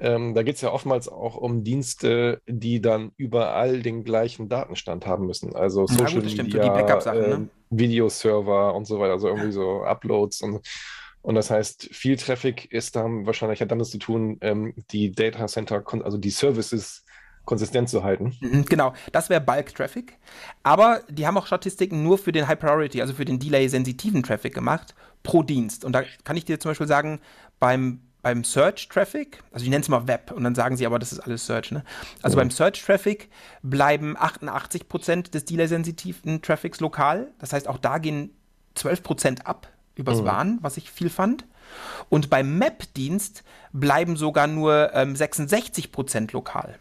ähm, da geht es ja oftmals auch um Dienste, die dann überall den gleichen Datenstand haben müssen. Also Social ja, gut, Media, äh, ne? Videoserver und so weiter, also irgendwie so Uploads und und das heißt, viel Traffic ist dann wahrscheinlich hat damit zu tun, ähm, die Data Center, also die Services konsistent zu halten.
Mhm, genau, das wäre Bulk Traffic. Aber die haben auch Statistiken nur für den High Priority, also für den Delay-sensitiven Traffic gemacht, pro Dienst. Und da kann ich dir zum Beispiel sagen, beim, beim Search Traffic, also ich nenne es mal Web und dann sagen sie aber, das ist alles Search, ne? Also mhm. beim Search Traffic bleiben 88% des Delay-sensitiven Traffics lokal. Das heißt, auch da gehen 12% ab übers mhm. WAN, was ich viel fand. Und beim Map-Dienst bleiben sogar nur ähm, 66 Prozent lokal.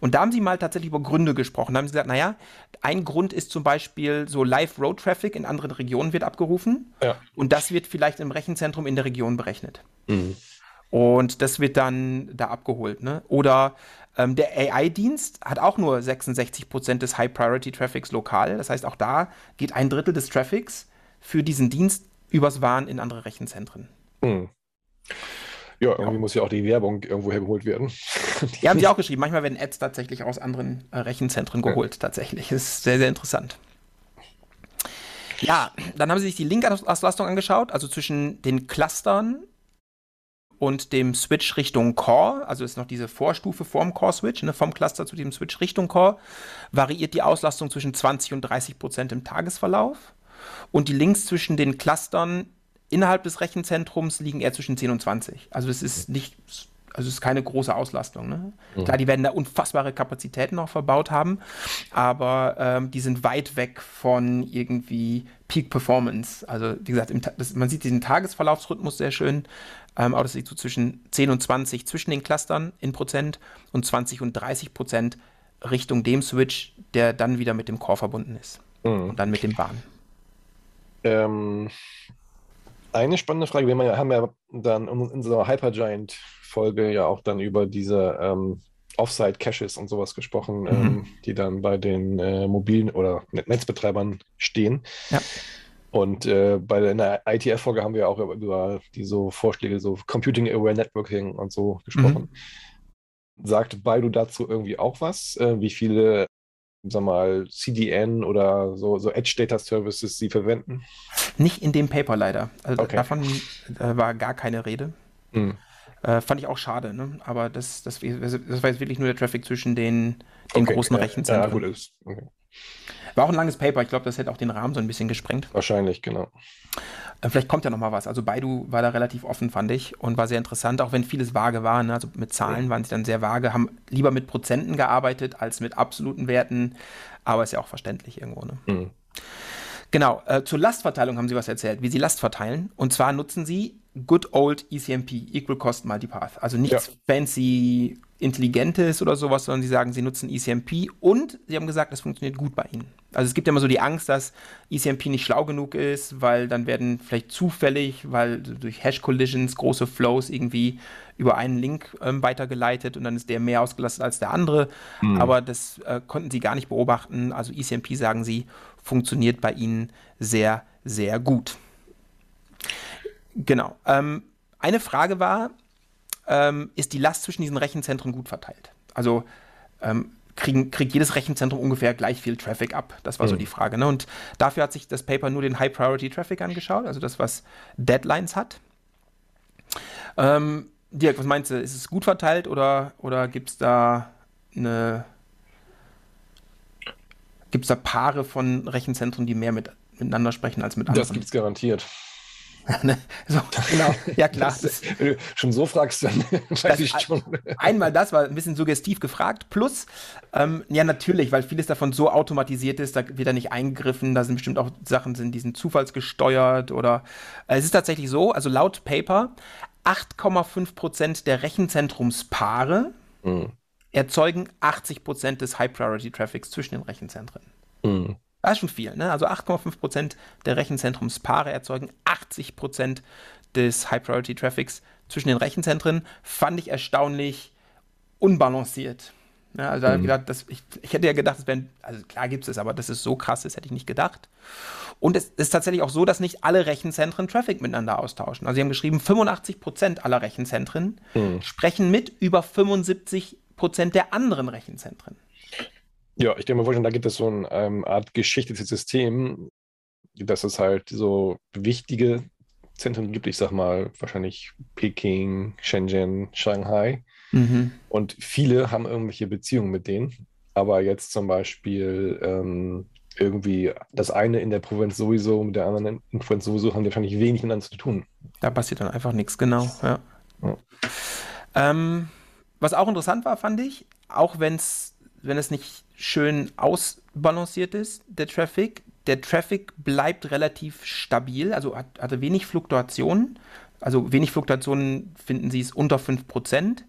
Und da haben sie mal tatsächlich über Gründe gesprochen. Da haben sie gesagt, naja, ein Grund ist zum Beispiel so Live-Road-Traffic in anderen Regionen wird abgerufen. Ja. Und das wird vielleicht im Rechenzentrum in der Region berechnet. Mhm. Und das wird dann da abgeholt. Ne? Oder ähm, der AI-Dienst hat auch nur 66 Prozent des High-Priority-Traffics lokal. Das heißt, auch da geht ein Drittel des Traffics für diesen Dienst übers WAN in andere Rechenzentren. Hm.
Ja, irgendwie ja. muss ja auch die Werbung irgendwo hergeholt werden.
Ja, haben sie auch geschrieben. Manchmal werden Ads tatsächlich aus anderen äh, Rechenzentren geholt, ja. tatsächlich. Das ist sehr, sehr interessant. Ja, dann haben sie sich die Link-Auslastung angeschaut, also zwischen den Clustern und dem Switch Richtung Core, also ist noch diese Vorstufe vorm Core-Switch, ne, vom Cluster zu dem Switch Richtung Core, variiert die Auslastung zwischen 20 und 30 Prozent im Tagesverlauf. Und die Links zwischen den Clustern innerhalb des Rechenzentrums liegen eher zwischen 10 und 20. Also es ist nicht, also es ist keine große Auslastung. Ne? Mhm. Klar, die werden da unfassbare Kapazitäten noch verbaut haben, aber ähm, die sind weit weg von irgendwie Peak Performance. Also wie gesagt, das, man sieht diesen Tagesverlaufsrhythmus sehr schön. Ähm, aber das liegt so zwischen 10 und 20 zwischen den Clustern in Prozent und 20 und 30 Prozent Richtung dem Switch, der dann wieder mit dem Core verbunden ist. Mhm. Und dann mit dem Bahn.
Ähm, Eine spannende Frage, wir haben ja dann in unserer Hypergiant-Folge ja auch dann über diese ähm, Offsite-Caches und sowas gesprochen, mhm. ähm, die dann bei den äh, mobilen oder Netzbetreibern stehen. Ja. Und äh, bei der ITF-Folge haben wir auch über, über die so Vorschläge, so Computing Aware Networking und so gesprochen. Mhm. Sagt Baidu dazu irgendwie auch was? Äh, wie viele, sag mal, CDN oder so, so Edge Data Services sie verwenden?
Nicht in dem Paper leider. Also okay. davon äh, war gar keine Rede. Mhm. Äh, fand ich auch schade, ne? aber das, das, das war jetzt wirklich nur der Traffic zwischen den, den okay, großen ja, Rechenzentren. Ja, gut ist. Okay. War auch ein langes Paper. Ich glaube, das hätte auch den Rahmen so ein bisschen gesprengt.
Wahrscheinlich, genau.
Äh, vielleicht kommt ja noch mal was. Also Baidu war da relativ offen, fand ich, und war sehr interessant, auch wenn vieles vage war. Ne? Also mit Zahlen waren sie dann sehr vage, haben lieber mit Prozenten gearbeitet als mit absoluten Werten. Aber ist ja auch verständlich irgendwo. Ne? Mhm. Genau, äh, zur Lastverteilung haben Sie was erzählt, wie Sie Last verteilen. Und zwar nutzen Sie Good Old ECMP, Equal Cost Multipath. Also nichts ja. fancy Intelligentes oder sowas, sondern Sie sagen, Sie nutzen ECMP und Sie haben gesagt, das funktioniert gut bei Ihnen. Also es gibt ja immer so die Angst, dass ECMP nicht schlau genug ist, weil dann werden vielleicht zufällig, weil durch Hash-Collisions große Flows irgendwie über einen Link ähm, weitergeleitet und dann ist der mehr ausgelastet als der andere. Mhm. Aber das äh, konnten Sie gar nicht beobachten. Also ECMP, sagen Sie, funktioniert bei Ihnen sehr, sehr gut. Genau. Ähm, eine Frage war, ähm, ist die Last zwischen diesen Rechenzentren gut verteilt? Also ähm, kriegen, kriegt jedes Rechenzentrum ungefähr gleich viel Traffic ab? Das war mhm. so die Frage. Ne? Und dafür hat sich das Paper nur den High-Priority-Traffic angeschaut, also das, was Deadlines hat. Ähm, Dirk, was meinst du? Ist es gut verteilt oder, oder gibt es da eine. Gibt es da Paare von Rechenzentren, die mehr mit, miteinander sprechen als mit anderen?
Das gibt es garantiert.
Ne? so, genau, ja klar.
Das, Wenn du schon so fragst, dann weiß ich schon.
Einmal das war ein bisschen suggestiv gefragt. Plus, ähm, ja natürlich, weil vieles davon so automatisiert ist, da wird da nicht eingegriffen. Da sind bestimmt auch Sachen, sind, die sind zufallsgesteuert oder äh, es ist tatsächlich so, also laut Paper, 8,5% der Rechenzentrumspaare mhm. Erzeugen 80% des High-Priority-Traffics zwischen den Rechenzentren. Mhm. Das ist schon viel, ne? Also 8,5% der Rechenzentrumspaare erzeugen 80% des High-Priority-Traffics zwischen den Rechenzentren. Fand ich erstaunlich unbalanciert. Ja, also mhm. gedacht, das, ich, ich, hätte ja gedacht, es wären, also klar gibt es, aber dass es so krass ist, hätte ich nicht gedacht. Und es ist tatsächlich auch so, dass nicht alle Rechenzentren Traffic miteinander austauschen. Also sie haben geschrieben, 85% aller Rechenzentren mhm. sprechen mit über 75% der anderen Rechenzentren.
Ja, ich denke mal, da gibt es so eine ähm, Art geschichtetes System, dass es halt so wichtige Zentren gibt. Ich sag mal, wahrscheinlich Peking, Shenzhen, Shanghai. Mhm. Und viele haben irgendwelche Beziehungen mit denen. Aber jetzt zum Beispiel ähm, irgendwie das eine in der Provinz sowieso mit der anderen in der Provinz sowieso haben die wahrscheinlich wenig miteinander zu tun.
Da passiert dann einfach nichts, genau. Ja. ja. Ähm, was auch interessant war, fand ich, auch wenn's, wenn es nicht schön ausbalanciert ist, der Traffic. Der Traffic bleibt relativ stabil, also hat, hatte wenig Fluktuationen. Also wenig Fluktuationen finden Sie es unter 5%.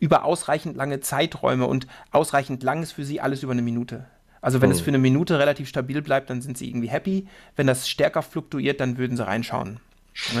Über ausreichend lange Zeiträume und ausreichend lang ist für Sie alles über eine Minute. Also wenn oh. es für eine Minute relativ stabil bleibt, dann sind Sie irgendwie happy. Wenn das stärker fluktuiert, dann würden Sie reinschauen.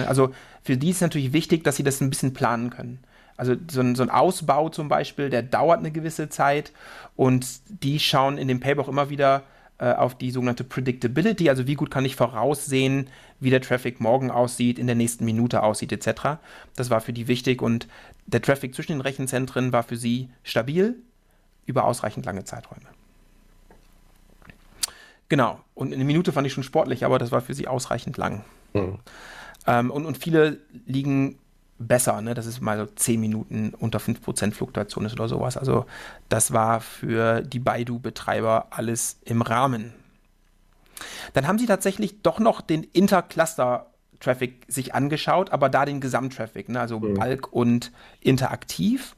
Also für die ist natürlich wichtig, dass Sie das ein bisschen planen können. Also so ein, so ein, Ausbau zum Beispiel, der dauert eine gewisse Zeit und die schauen in dem Paper auch immer wieder äh, auf die sogenannte Predictability, also wie gut kann ich voraussehen, wie der Traffic morgen aussieht, in der nächsten Minute aussieht etc. Das war für die wichtig und der Traffic zwischen den Rechenzentren war für sie stabil über ausreichend lange Zeiträume. Genau, und eine Minute fand ich schon sportlich, aber das war für sie ausreichend lang. Mhm. Ähm, und, und viele liegen besser, ne? dass es mal so 10 Minuten unter 5% Fluktuation ist oder sowas. Also das war für die Baidu-Betreiber alles im Rahmen. Dann haben sie tatsächlich doch noch den Intercluster-Traffic sich angeschaut, aber da den Gesamttraffic, ne? also mhm. Bulk und Interaktiv.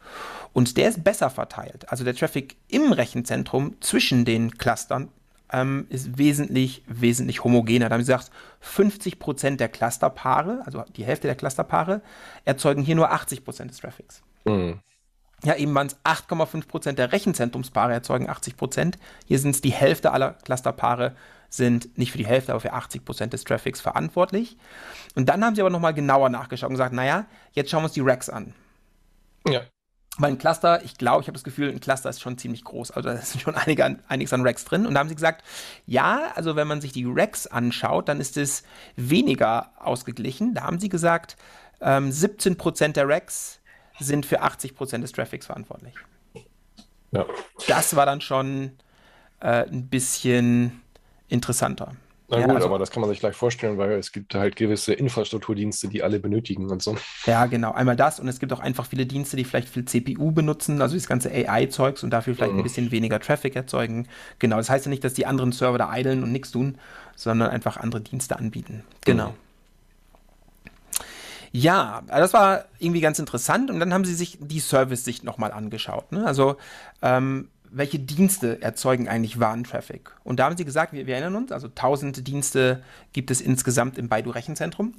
Und der ist besser verteilt. Also der Traffic im Rechenzentrum zwischen den Clustern ähm, ist wesentlich, wesentlich homogener. Da haben sie gesagt, 50% der Clusterpaare, also die Hälfte der Clusterpaare, erzeugen hier nur 80% des Traffics. Mhm. Ja, eben waren es 8,5% der Rechenzentrumspaare erzeugen 80%. Hier sind es die Hälfte aller Clusterpaare sind nicht für die Hälfte, aber für 80% des Traffics verantwortlich. Und dann haben sie aber nochmal genauer nachgeschaut und gesagt, naja, jetzt schauen wir uns die Racks an. Ja. Weil ein Cluster, ich glaube, ich habe das Gefühl, ein Cluster ist schon ziemlich groß. Also da sind schon einige, einiges an Racks drin. Und da haben sie gesagt, ja, also wenn man sich die Racks anschaut, dann ist es weniger ausgeglichen. Da haben sie gesagt, ähm, 17% der Racks sind für 80% des Traffics verantwortlich. Ja. Das war dann schon äh, ein bisschen interessanter.
Na gut, ja, also, aber das kann man sich gleich vorstellen, weil es gibt halt gewisse Infrastrukturdienste, die alle benötigen und so.
Ja, genau. Einmal das und es gibt auch einfach viele Dienste, die vielleicht viel CPU benutzen, also das ganze AI-Zeugs und dafür vielleicht mhm. ein bisschen weniger Traffic erzeugen. Genau, das heißt ja nicht, dass die anderen Server da idlen und nichts tun, sondern einfach andere Dienste anbieten. Genau. Mhm. Ja, das war irgendwie ganz interessant und dann haben sie sich die Service-Sicht nochmal angeschaut. Ne? Also ähm, welche Dienste erzeugen eigentlich Warentraffic? Und da haben sie gesagt, wir, wir, erinnern uns, also 1000 Dienste gibt es insgesamt im Baidu Rechenzentrum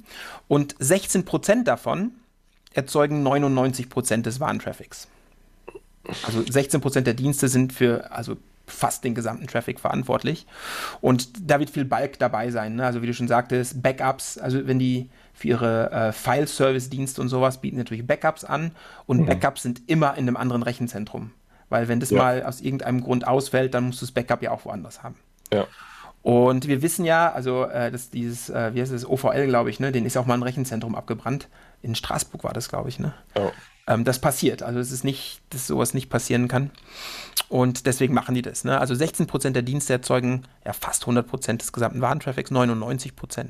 und 16% davon erzeugen 99% des Warentraffics. Also 16% der Dienste sind für also fast den gesamten Traffic verantwortlich und da wird viel Bulk dabei sein. Ne? Also wie du schon sagtest, Backups, also wenn die für ihre äh, File-Service-Dienste und sowas bieten natürlich Backups an und mhm. Backups sind immer in einem anderen Rechenzentrum. Weil wenn das ja. mal aus irgendeinem Grund ausfällt, dann musst du das Backup ja auch woanders haben. Ja. Und wir wissen ja, also äh, dass dieses, äh, wie heißt das, OVL, glaube ich, ne, den ist auch mal ein Rechenzentrum abgebrannt. In Straßburg war das, glaube ich, ne? Oh. Ähm, das passiert. Also es ist nicht, dass sowas nicht passieren kann. Und deswegen machen die das. Ne? Also 16% der Dienste erzeugen ja fast 100% des gesamten Warentraffics, 99%.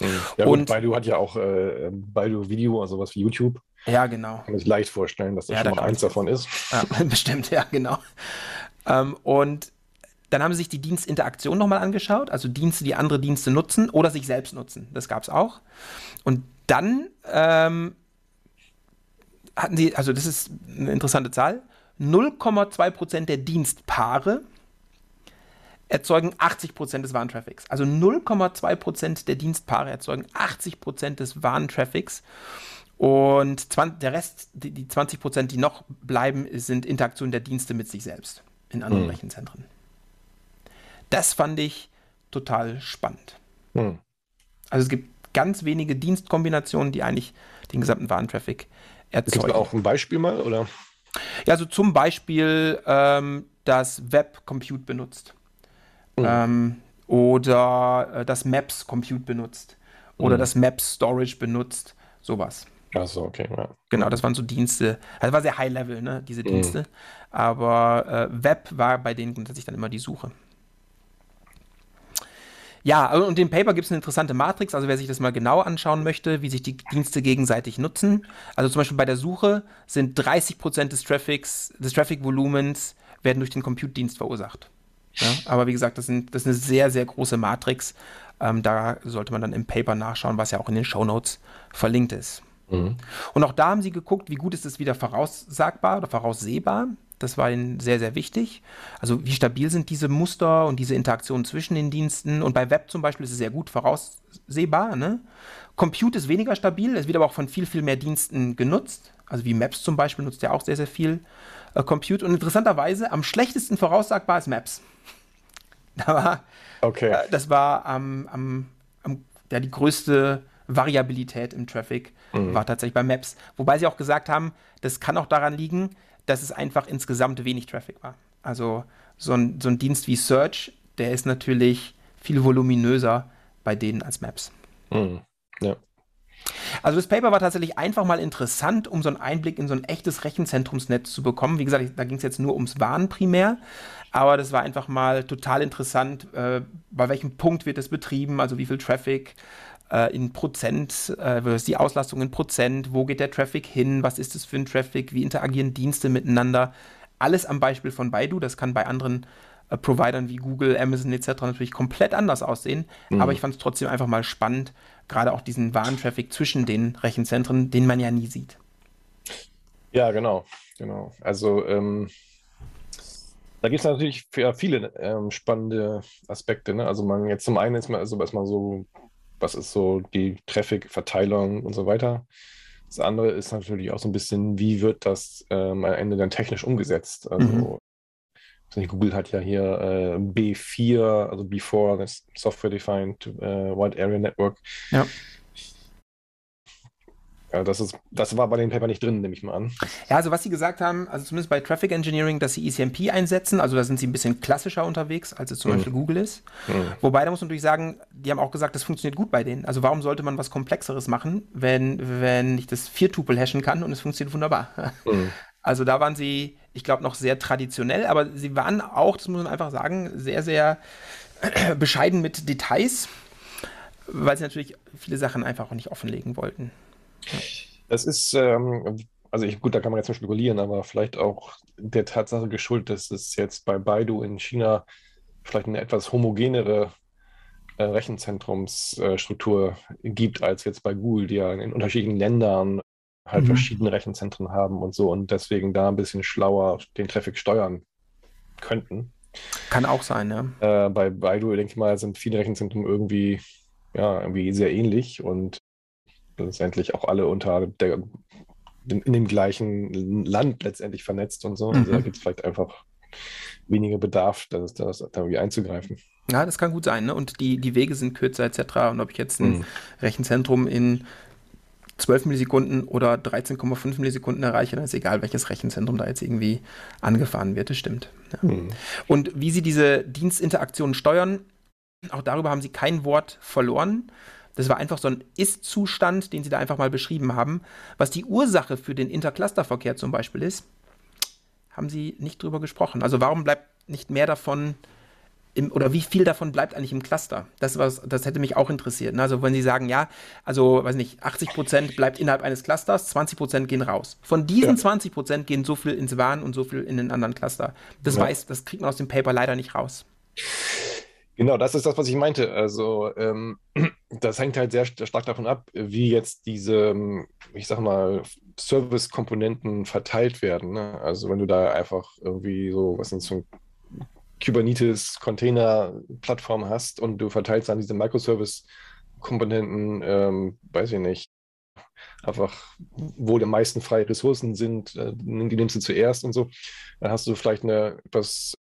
Mhm. Ja, und Baidu hat ja auch äh, Baidu Video, also sowas wie YouTube.
Ja, genau.
Kann ich leicht vorstellen, dass das ja, schon mal eins davon ist.
Ja, bestimmt, ja, genau. Ähm, und dann haben sie sich die Dienstinteraktion nochmal angeschaut, also Dienste, die andere Dienste nutzen oder sich selbst nutzen. Das gab es auch. Und dann ähm, hatten sie, also das ist eine interessante Zahl, 0,2% der Dienstpaare erzeugen 80% des Warentraffics. Also 0,2% der Dienstpaare erzeugen 80% des Warentraffics. Und 20, der Rest, die, die 20 Prozent, die noch bleiben, sind Interaktionen der Dienste mit sich selbst in anderen mhm. Rechenzentren. Das fand ich total spannend. Mhm. Also es gibt ganz wenige Dienstkombinationen, die eigentlich den gesamten Warentraffic erzeugen. Gibt
es auch ein Beispiel mal, oder?
Ja, also zum Beispiel ähm, das Web Compute benutzt. Mhm. Ähm, oder äh, das Maps Compute benutzt. Oder mhm. das Maps Storage benutzt. Sowas.
Achso, okay. Ja.
Genau, das waren so Dienste. Also war sehr High-Level, ne, diese mhm. Dienste. Mhm. Aber äh, Web war bei denen grundsätzlich dann immer die Suche. Ja, und im Paper gibt es eine interessante Matrix, also wer sich das mal genau anschauen möchte, wie sich die Dienste gegenseitig nutzen. Also zum Beispiel bei der Suche sind 30% des Traffics, des Traffic-Volumens werden durch den Compute-Dienst verursacht. Ja, aber wie gesagt, das, sind, das ist eine sehr, sehr große Matrix. Ähm, da sollte man dann im Paper nachschauen, was ja auch in den Show Notes verlinkt ist. Mhm. Und auch da haben sie geguckt, wie gut ist es wieder voraussagbar oder voraussehbar. Das war ihnen sehr, sehr wichtig. Also wie stabil sind diese Muster und diese Interaktionen zwischen den Diensten. Und bei Web zum Beispiel ist es sehr gut voraussehbar. Ne? Compute ist weniger stabil, es wird aber auch von viel, viel mehr Diensten genutzt. Also wie Maps zum Beispiel nutzt ja auch sehr, sehr viel äh, Compute. Und interessanterweise, am schlechtesten voraussagbar ist Maps. Da war, okay. Äh, das war am, am, am ja, die größte Variabilität im Traffic mhm. war tatsächlich bei Maps. Wobei sie auch gesagt haben, das kann auch daran liegen, dass es einfach insgesamt wenig Traffic war. Also so ein, so ein Dienst wie Search, der ist natürlich viel voluminöser bei denen als Maps. Mhm. Ja. Also das Paper war tatsächlich einfach mal interessant, um so einen Einblick in so ein echtes Rechenzentrumsnetz zu bekommen. Wie gesagt, da ging es jetzt nur ums Warnen primär, aber das war einfach mal total interessant, äh, bei welchem Punkt wird es betrieben, also wie viel Traffic, äh, in Prozent, äh, die Auslastung in Prozent, wo geht der Traffic hin, was ist das für ein Traffic, wie interagieren Dienste miteinander. Alles am Beispiel von Baidu, das kann bei anderen äh, Providern wie Google, Amazon etc. natürlich komplett anders aussehen, mhm. aber ich fand es trotzdem einfach mal spannend, gerade auch diesen Warentraffic zwischen den Rechenzentren, den man ja nie sieht.
Ja, genau, genau. Also ähm, da gibt es natürlich viele ähm, spannende Aspekte. Ne? Also man jetzt zum einen ist man also erstmal so was ist so die Traffic-Verteilung und so weiter. Das andere ist natürlich auch so ein bisschen, wie wird das ähm, am Ende dann technisch umgesetzt? Also mhm. Google hat ja hier äh, B4, also Before, das Software Defined äh, Wide Area Network.
Ja.
Ja, das, ist, das war bei dem Paper nicht drin, nehme ich mal an.
Ja, also was sie gesagt haben, also zumindest bei Traffic Engineering, dass sie ECMP einsetzen, also da sind sie ein bisschen klassischer unterwegs, als es zum mhm. Beispiel Google ist. Mhm. Wobei, da muss man natürlich sagen, die haben auch gesagt, das funktioniert gut bei denen. Also warum sollte man was Komplexeres machen, wenn, wenn ich das Vier-Tuple hashen kann und es funktioniert wunderbar. Mhm. Also da waren sie, ich glaube, noch sehr traditionell, aber sie waren auch, das muss man einfach sagen, sehr, sehr bescheiden mit Details, weil sie natürlich viele Sachen einfach auch nicht offenlegen wollten.
Das ist, ähm, also ich, gut, da kann man jetzt nur spekulieren, aber vielleicht auch der Tatsache geschuldet, dass es jetzt bei Baidu in China vielleicht eine etwas homogenere äh, Rechenzentrumsstruktur äh, gibt als jetzt bei Google, die ja in unterschiedlichen Ländern halt mhm. verschiedene Rechenzentren haben und so und deswegen da ein bisschen schlauer den Traffic steuern könnten.
Kann auch sein, ja.
Äh, bei Baidu, denke ich mal, sind viele Rechenzentren irgendwie, ja, irgendwie sehr ähnlich und letztendlich auch alle unter der, in dem gleichen Land letztendlich vernetzt und so. Also mhm. Da gibt es vielleicht einfach weniger Bedarf, das, das da irgendwie einzugreifen.
Ja, das kann gut sein. Ne? Und die, die Wege sind kürzer etc. Und ob ich jetzt ein mhm. Rechenzentrum in 12 Millisekunden oder 13,5 Millisekunden erreiche, dann ist egal, welches Rechenzentrum da jetzt irgendwie angefahren wird. Das stimmt. Ja. Mhm. Und wie sie diese Dienstinteraktionen steuern, auch darüber haben sie kein Wort verloren. Das war einfach so ein Ist-Zustand, den sie da einfach mal beschrieben haben. Was die Ursache für den Interclusterverkehr zum Beispiel ist, haben sie nicht drüber gesprochen. Also warum bleibt nicht mehr davon im, oder wie viel davon bleibt eigentlich im Cluster? Das, was, das hätte mich auch interessiert. Ne? Also wenn Sie sagen, ja, also weiß nicht, 80 Prozent bleibt innerhalb eines Clusters, 20 Prozent gehen raus. Von diesen ja. 20 Prozent gehen so viel ins WAN und so viel in den anderen Cluster. Das ja. weiß, das kriegt man aus dem Paper leider nicht raus.
Genau, das ist das, was ich meinte. Also ähm, das hängt halt sehr stark davon ab, wie jetzt diese, ähm, ich sag mal, Service-Komponenten verteilt werden. Ne? Also wenn du da einfach irgendwie so, was sind so Kubernetes-Container-Plattform hast und du verteilst dann diese Microservice-Komponenten, ähm, weiß ich nicht, einfach, wo die meisten freie Ressourcen sind, äh, die nimmst du zuerst und so, dann hast du vielleicht eine etwas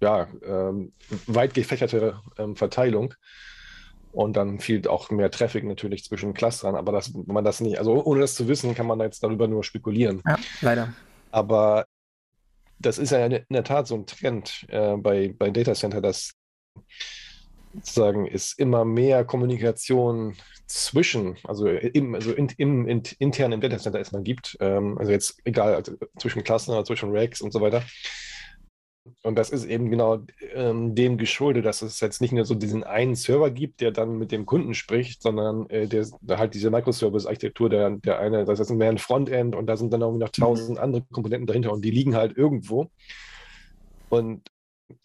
ja, ähm, weit gefächerte ähm, Verteilung. Und dann fehlt auch mehr Traffic natürlich zwischen Clustern. Aber das, man das nicht, also ohne das zu wissen, kann man jetzt darüber nur spekulieren.
Ja, leider.
Aber das ist ja in der Tat so ein Trend äh, bei, bei Data Center, dass sozusagen es immer mehr Kommunikation zwischen, also im, also in, im, in, intern im Data Center erstmal gibt. Ähm, also jetzt egal, also zwischen Clustern oder zwischen Racks und so weiter. Und das ist eben genau ähm, dem geschuldet, dass es jetzt nicht nur so diesen einen Server gibt, der dann mit dem Kunden spricht, sondern äh, der, der halt diese Microservice-Architektur, der, der eine, das ist mehr ein Frontend und da sind dann auch noch tausend mhm. andere Komponenten dahinter und die liegen halt irgendwo. Und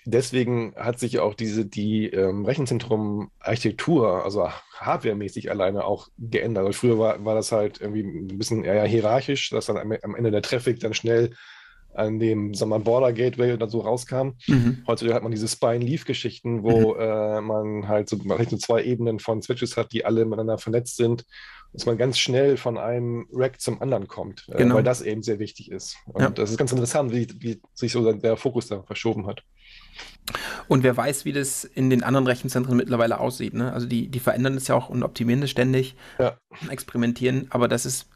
deswegen hat sich auch diese, die ähm, Rechenzentrum-Architektur, also hardwaremäßig alleine auch geändert. Also früher war, war das halt irgendwie ein bisschen eher hierarchisch, dass dann am, am Ende der Traffic dann schnell an dem sagen wir, Border Gateway oder so rauskam. Mhm. Heutzutage hat man diese Spine-Leaf-Geschichten, wo mhm. äh, man halt so, man so zwei Ebenen von Switches hat, die alle miteinander vernetzt sind, dass man ganz schnell von einem Rack zum anderen kommt, äh, genau. weil das eben sehr wichtig ist. Und ja. das ist ganz interessant, wie, wie sich so der Fokus da verschoben hat.
Und wer weiß, wie das in den anderen Rechenzentren mittlerweile aussieht. Ne? Also die, die verändern es ja auch und optimieren es ständig, ja. experimentieren, aber das ist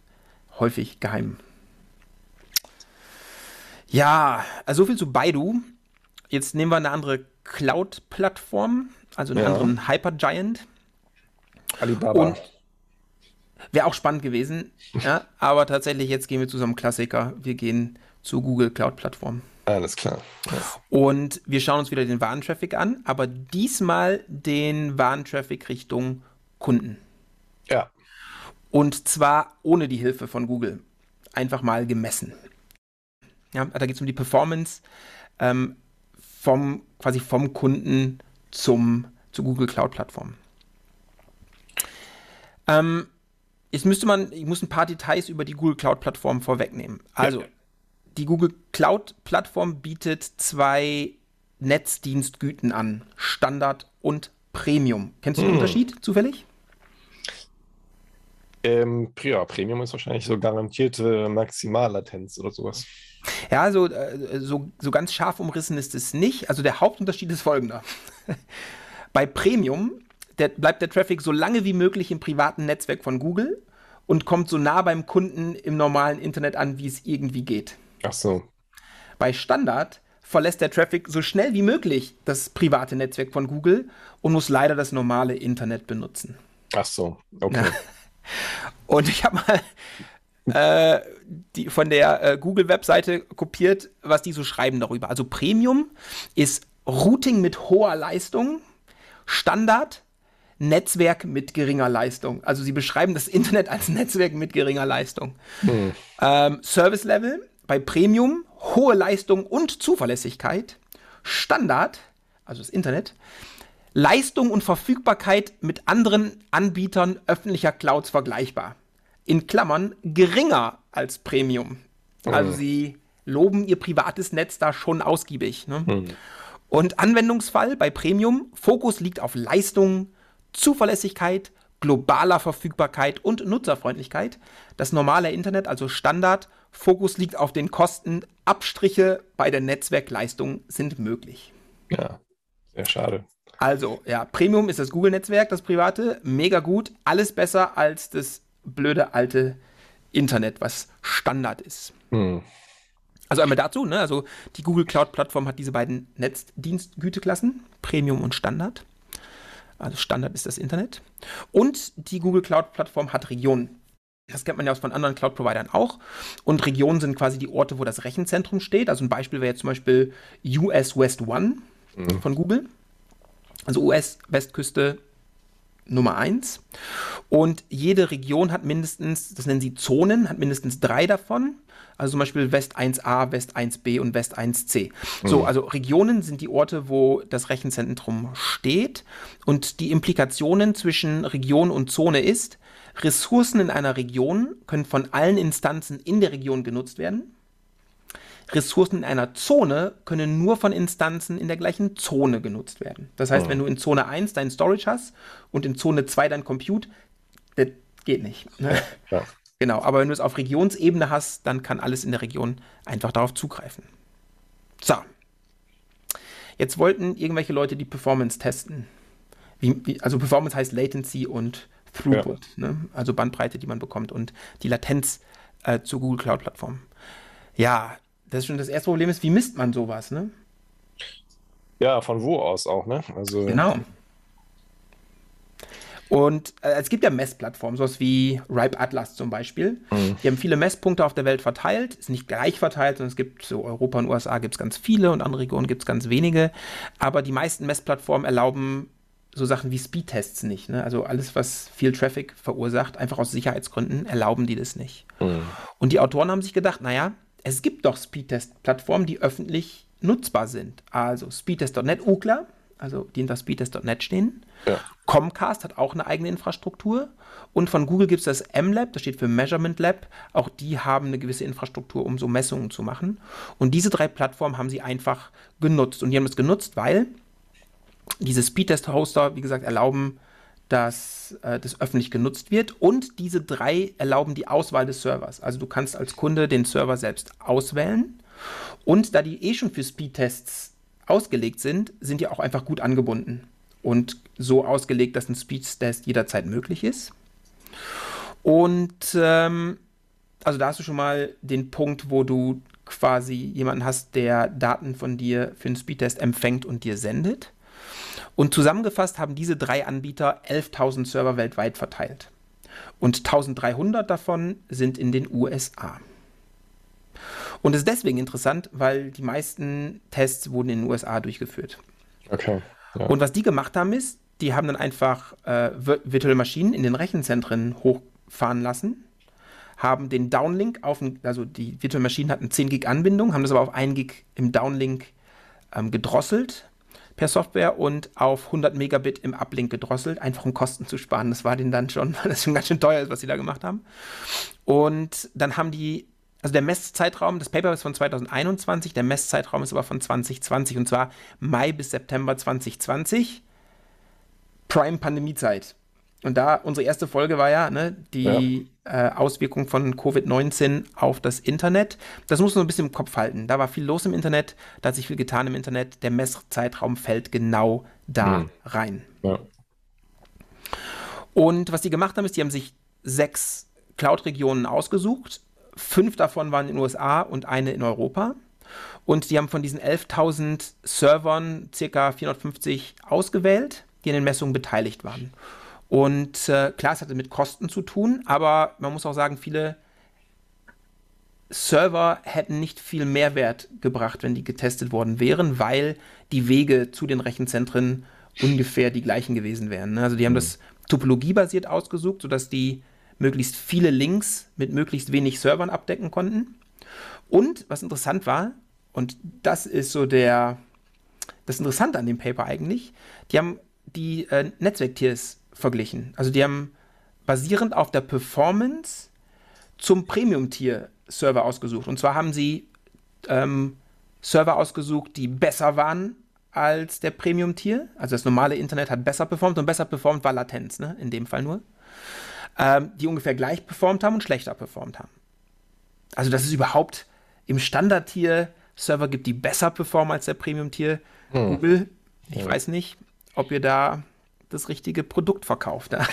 häufig geheim. Ja, also so viel zu Baidu. Jetzt nehmen wir eine andere Cloud-Plattform, also einen ja. anderen Hypergiant.
Alibaba. Und
wäre auch spannend gewesen, ja, aber tatsächlich jetzt gehen wir zu so einem Klassiker. Wir gehen zur Google Cloud-Plattform.
Alles klar.
Ja. Und wir schauen uns wieder den Warentraffic an, aber diesmal den Warentraffic Richtung Kunden.
Ja.
Und zwar ohne die Hilfe von Google. Einfach mal gemessen. Ja, da geht es um die Performance ähm, vom, quasi vom Kunden zum, zur Google Cloud Plattform. Ähm, jetzt müsste man, ich muss ein paar Details über die Google Cloud Plattform vorwegnehmen. Also, ja. die Google Cloud Plattform bietet zwei Netzdienstgüten an: Standard und Premium. Kennst du den hm. Unterschied zufällig?
Ähm, ja, Premium ist wahrscheinlich so garantierte Maximallatenz oder sowas.
Ja, so, äh, so, so ganz scharf umrissen ist es nicht. Also der Hauptunterschied ist folgender. Bei Premium der, bleibt der Traffic so lange wie möglich im privaten Netzwerk von Google und kommt so nah beim Kunden im normalen Internet an, wie es irgendwie geht.
Ach so.
Bei Standard verlässt der Traffic so schnell wie möglich das private Netzwerk von Google und muss leider das normale Internet benutzen.
Ach so, okay.
Und ich habe mal äh, die, von der äh, Google-Webseite kopiert, was die so schreiben darüber. Also Premium ist Routing mit hoher Leistung, Standard, Netzwerk mit geringer Leistung. Also sie beschreiben das Internet als Netzwerk mit geringer Leistung. Hm. Ähm, Service Level bei Premium, hohe Leistung und Zuverlässigkeit. Standard, also das Internet, Leistung und Verfügbarkeit mit anderen Anbietern öffentlicher Clouds vergleichbar. In Klammern geringer als Premium. Also mhm. sie loben ihr privates Netz da schon ausgiebig. Ne? Mhm. Und Anwendungsfall bei Premium, Fokus liegt auf Leistung, Zuverlässigkeit, globaler Verfügbarkeit und Nutzerfreundlichkeit. Das normale Internet, also Standard, Fokus liegt auf den Kosten. Abstriche bei der Netzwerkleistung sind möglich.
Ja, sehr schade.
Also, ja, Premium ist das Google-Netzwerk, das private, mega gut, alles besser als das blöde alte Internet, was Standard ist. Hm. Also einmal dazu, ne? also die Google Cloud-Plattform hat diese beiden Netzdienstgüteklassen, Premium und Standard. Also Standard ist das Internet. Und die Google Cloud-Plattform hat Regionen. Das kennt man ja aus von anderen Cloud-Providern auch. Und Regionen sind quasi die Orte, wo das Rechenzentrum steht. Also ein Beispiel wäre jetzt zum Beispiel US West One mhm. von Google. Also US-Westküste Nummer 1. Und jede Region hat mindestens, das nennen sie Zonen, hat mindestens drei davon. Also zum Beispiel West 1a, West 1b und West 1c. Mhm. So, also Regionen sind die Orte, wo das Rechenzentrum steht. Und die Implikationen zwischen Region und Zone ist, Ressourcen in einer Region können von allen Instanzen in der Region genutzt werden. Ressourcen in einer Zone können nur von Instanzen in der gleichen Zone genutzt werden. Das heißt, oh. wenn du in Zone 1 dein Storage hast und in Zone 2 dein Compute, das geht nicht. Ne? Ja. Genau, aber wenn du es auf Regionsebene hast, dann kann alles in der Region einfach darauf zugreifen. So. Jetzt wollten irgendwelche Leute die Performance testen. Wie, wie, also Performance heißt Latency und Throughput, ja. ne? also Bandbreite, die man bekommt und die Latenz äh, zur Google Cloud Plattform. Ja, das ist schon das erste Problem ist, wie misst man sowas, ne?
Ja, von wo aus auch, ne?
Also genau. Und äh, es gibt ja Messplattformen, sowas wie Ripe Atlas zum Beispiel. Mhm. Die haben viele Messpunkte auf der Welt verteilt, ist nicht gleich verteilt, sondern es gibt so Europa und USA gibt es ganz viele und andere Regionen gibt es ganz wenige. Aber die meisten Messplattformen erlauben so Sachen wie Speedtests nicht. Ne? Also alles, was viel Traffic verursacht, einfach aus Sicherheitsgründen, erlauben die das nicht. Mhm. Und die Autoren haben sich gedacht, naja, es gibt doch Speedtest-Plattformen, die öffentlich nutzbar sind. Also Speedtest.net, UCLA, also die hinter Speedtest.net stehen. Ja. Comcast hat auch eine eigene Infrastruktur. Und von Google gibt es das MLab, das steht für Measurement Lab. Auch die haben eine gewisse Infrastruktur, um so Messungen zu machen. Und diese drei Plattformen haben sie einfach genutzt. Und die haben es genutzt, weil diese Speedtest-Hoster, wie gesagt, erlauben, dass äh, das öffentlich genutzt wird. Und diese drei erlauben die Auswahl des Servers. Also du kannst als Kunde den Server selbst auswählen. Und da die eh schon für Speedtests ausgelegt sind, sind die auch einfach gut angebunden. Und so ausgelegt, dass ein Speedtest jederzeit möglich ist. Und ähm, also da hast du schon mal den Punkt, wo du quasi jemanden hast, der Daten von dir für einen Speedtest empfängt und dir sendet. Und zusammengefasst haben diese drei Anbieter 11.000 Server weltweit verteilt. Und 1300 davon sind in den USA. Und es ist deswegen interessant, weil die meisten Tests wurden in den USA durchgeführt.
Okay.
Ja. Und was die gemacht haben, ist, die haben dann einfach äh, virtuelle Maschinen in den Rechenzentren hochfahren lassen, haben den Downlink auf, also die virtuelle Maschinen hatten 10 Gig Anbindung, haben das aber auf 1 Gig im Downlink ähm, gedrosselt per Software und auf 100 Megabit im Uplink gedrosselt, einfach um Kosten zu sparen. Das war denen dann schon, weil das schon ganz schön teuer ist, was sie da gemacht haben. Und dann haben die, also der Messzeitraum, das Paper ist von 2021, der Messzeitraum ist aber von 2020 und zwar Mai bis September 2020. Prime-Pandemiezeit. Und da, unsere erste Folge war ja, ne, die ja. äh, Auswirkung von Covid-19 auf das Internet. Das muss man ein bisschen im Kopf halten. Da war viel los im Internet, da hat sich viel getan im Internet. Der Messzeitraum fällt genau da mhm. rein. Ja. Und was die gemacht haben, ist, die haben sich sechs Cloud-Regionen ausgesucht. Fünf davon waren in den USA und eine in Europa. Und die haben von diesen 11.000 Servern circa 450 ausgewählt, die an den Messungen beteiligt waren. Und äh, klar, es hatte mit Kosten zu tun, aber man muss auch sagen, viele Server hätten nicht viel Mehrwert gebracht, wenn die getestet worden wären, weil die Wege zu den Rechenzentren ungefähr die gleichen gewesen wären. Ne? Also die haben mhm. das topologiebasiert ausgesucht, sodass die möglichst viele Links mit möglichst wenig Servern abdecken konnten. Und was interessant war, und das ist so der, das Interessante an dem Paper eigentlich, die haben die äh, Netzwerktiers verglichen. Also die haben basierend auf der Performance zum Premium-Tier-Server ausgesucht. Und zwar haben sie ähm, Server ausgesucht, die besser waren als der Premium-Tier. Also das normale Internet hat besser performt und besser performt war Latenz, ne? in dem Fall nur. Ähm, die ungefähr gleich performt haben und schlechter performt haben. Also dass es überhaupt im Standard-Tier Server gibt, die besser performen als der Premium-Tier. Hm. Google, ich hm. weiß nicht, ob ihr da das richtige Produkt verkauft. Ja.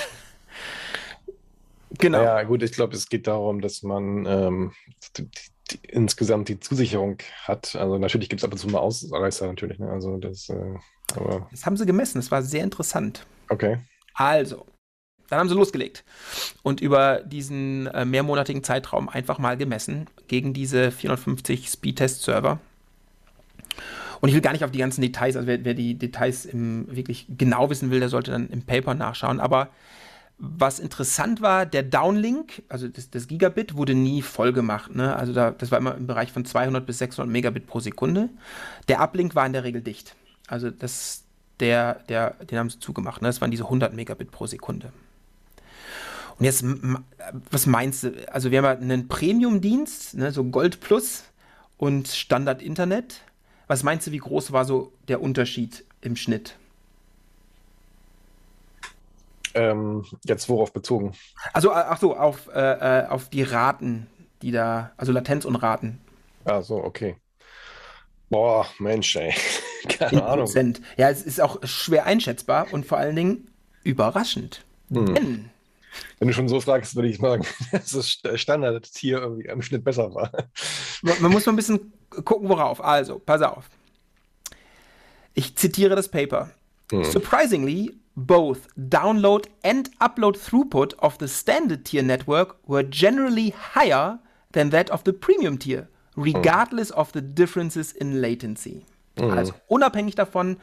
genau. Ja, gut, ich glaube, es geht darum, dass man ähm, die, die, insgesamt die Zusicherung hat. Also natürlich gibt es ab und zu mal Ausreißer natürlich. Ne? Also das, äh,
aber... das haben sie gemessen. Das war sehr interessant.
Okay.
Also, dann haben sie losgelegt und über diesen äh, mehrmonatigen Zeitraum einfach mal gemessen gegen diese 450 Speedtest-Server und ich will gar nicht auf die ganzen Details, also wer, wer die Details im, wirklich genau wissen will, der sollte dann im Paper nachschauen. Aber was interessant war, der Downlink, also das, das Gigabit, wurde nie voll gemacht. Ne? Also da, das war immer im Bereich von 200 bis 600 Megabit pro Sekunde. Der Uplink war in der Regel dicht. Also das, der, der, den haben sie zugemacht. Ne? Das waren diese 100 Megabit pro Sekunde. Und jetzt, was meinst du? Also wir haben einen Premium-Dienst, ne, so Gold Plus und Standard Internet. Was meinst du, wie groß war so der Unterschied im Schnitt?
Ähm, jetzt worauf bezogen?
Also, äh, ach so, auf, äh, äh, auf die Raten, die da, also Latenz und Raten.
Ah, so, okay. Boah, Mensch, ey. Keine Ahnung.
Ja, es ist auch schwer einschätzbar und vor allen Dingen überraschend. Hm.
Wenn du schon so fragst, würde ich sagen, dass das Standard-Tier irgendwie im Schnitt besser war.
Man muss mal ein bisschen gucken, worauf. Also, pass auf. Ich zitiere das Paper. Hm. Surprisingly, both download and upload throughput of the standard tier network were generally higher than that of the premium tier, regardless of the differences in latency. Hm. Also unabhängig davon,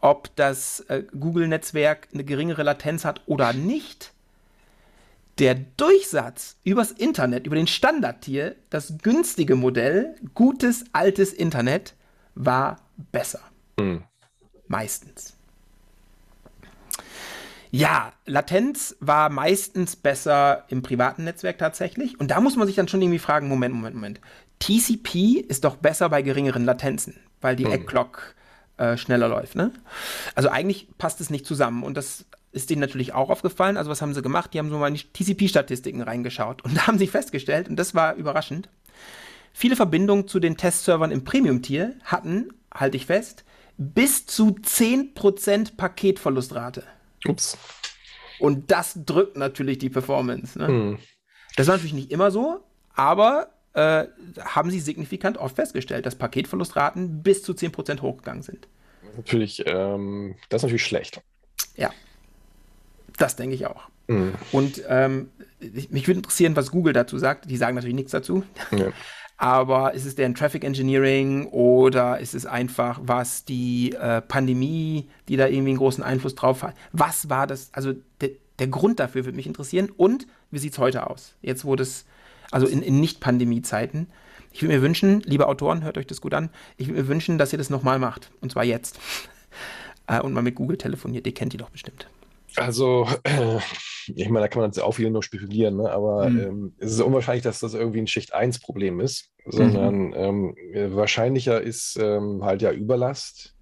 ob das äh, Google-Netzwerk eine geringere Latenz hat oder nicht, der Durchsatz übers Internet, über den Standardtier, das günstige Modell, gutes altes Internet, war besser. Mhm. Meistens. Ja, Latenz war meistens besser im privaten Netzwerk tatsächlich. Und da muss man sich dann schon irgendwie fragen: Moment, Moment, Moment. TCP ist doch besser bei geringeren Latenzen, weil die mhm. Eggclock äh, schneller läuft. Ne? Also eigentlich passt es nicht zusammen. Und das ist denen natürlich auch aufgefallen. Also was haben sie gemacht? Die haben so mal in die TCP-Statistiken reingeschaut und da haben sie festgestellt, und das war überraschend, viele Verbindungen zu den Testservern im Premium-Tier hatten, halte ich fest, bis zu 10% Paketverlustrate.
Ups.
Und das drückt natürlich die Performance. Ne? Hm. Das war natürlich nicht immer so, aber äh, haben sie signifikant oft festgestellt, dass Paketverlustraten bis zu 10% hochgegangen sind.
Natürlich, ähm, das ist natürlich schlecht.
Ja. Das denke ich auch. Mhm. Und ähm, mich würde interessieren, was Google dazu sagt. Die sagen natürlich nichts dazu. Ja. Aber ist es deren Traffic Engineering oder ist es einfach, was die äh, Pandemie, die da irgendwie einen großen Einfluss drauf hat? Was war das? Also de, der Grund dafür würde mich interessieren. Und wie sieht es heute aus? Jetzt, wo das, also in, in Nicht-Pandemie-Zeiten. Ich würde mir wünschen, liebe Autoren, hört euch das gut an, ich würde mir wünschen, dass ihr das nochmal macht. Und zwar jetzt. Äh, und mal mit Google telefoniert. Ihr kennt die doch bestimmt.
Also, äh, ich meine, da kann man jetzt auch wieder nur spekulieren, ne? aber mhm. ähm, es ist unwahrscheinlich, dass das irgendwie ein Schicht-1-Problem ist, sondern mhm. ähm, wahrscheinlicher ist ähm, halt ja Überlast.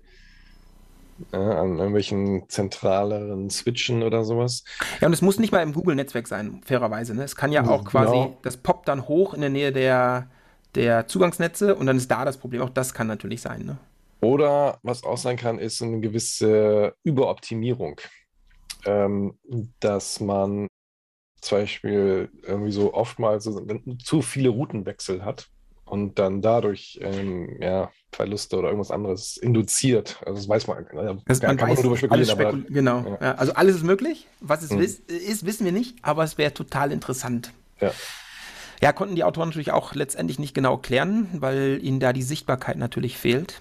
ja, an irgendwelchen zentraleren Switchen oder sowas.
Ja, und es muss nicht mal im Google-Netzwerk sein, fairerweise. Ne? Es kann ja auch quasi, genau. das poppt dann hoch in der Nähe der, der Zugangsnetze und dann ist da das Problem. Auch das kann natürlich sein. Ne?
Oder was auch sein kann, ist eine gewisse Überoptimierung. Ähm, dass man zum Beispiel irgendwie so oftmals so, zu viele Routenwechsel hat und dann dadurch ähm, ja, Verluste oder irgendwas anderes induziert. Also das weiß man.
Also das kann man, nur spekulieren. Spekul aber, genau. Ja. Ja, also alles ist möglich. Was es mhm. ist, wissen wir nicht, aber es wäre total interessant.
Ja.
Ja, konnten die Autoren natürlich auch letztendlich nicht genau klären, weil ihnen da die Sichtbarkeit natürlich fehlt.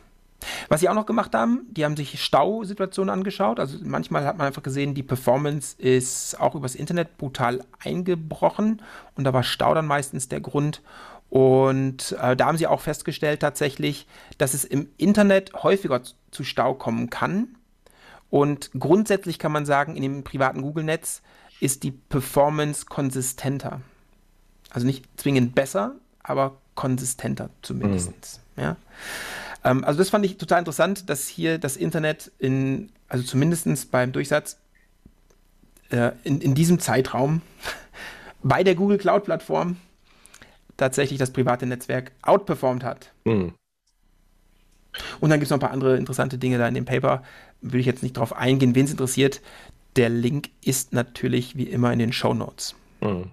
Was sie auch noch gemacht haben, die haben sich Stausituationen angeschaut. Also manchmal hat man einfach gesehen, die Performance ist auch übers Internet brutal eingebrochen und da war Stau dann meistens der Grund. Und äh, da haben sie auch festgestellt tatsächlich, dass es im Internet häufiger zu Stau kommen kann. Und grundsätzlich kann man sagen, in dem privaten Google-Netz ist die Performance konsistenter. Also nicht zwingend besser, aber konsistenter zumindest. Mhm. Ja? Ähm, also das fand ich total interessant, dass hier das Internet in, also zumindest beim Durchsatz äh, in, in diesem Zeitraum bei der Google Cloud-Plattform tatsächlich das private Netzwerk outperformed hat. Mhm. Und dann gibt es noch ein paar andere interessante Dinge da in dem Paper. Will ich jetzt nicht drauf eingehen, wen es interessiert. Der Link ist natürlich wie immer in den Show Notes. Mhm.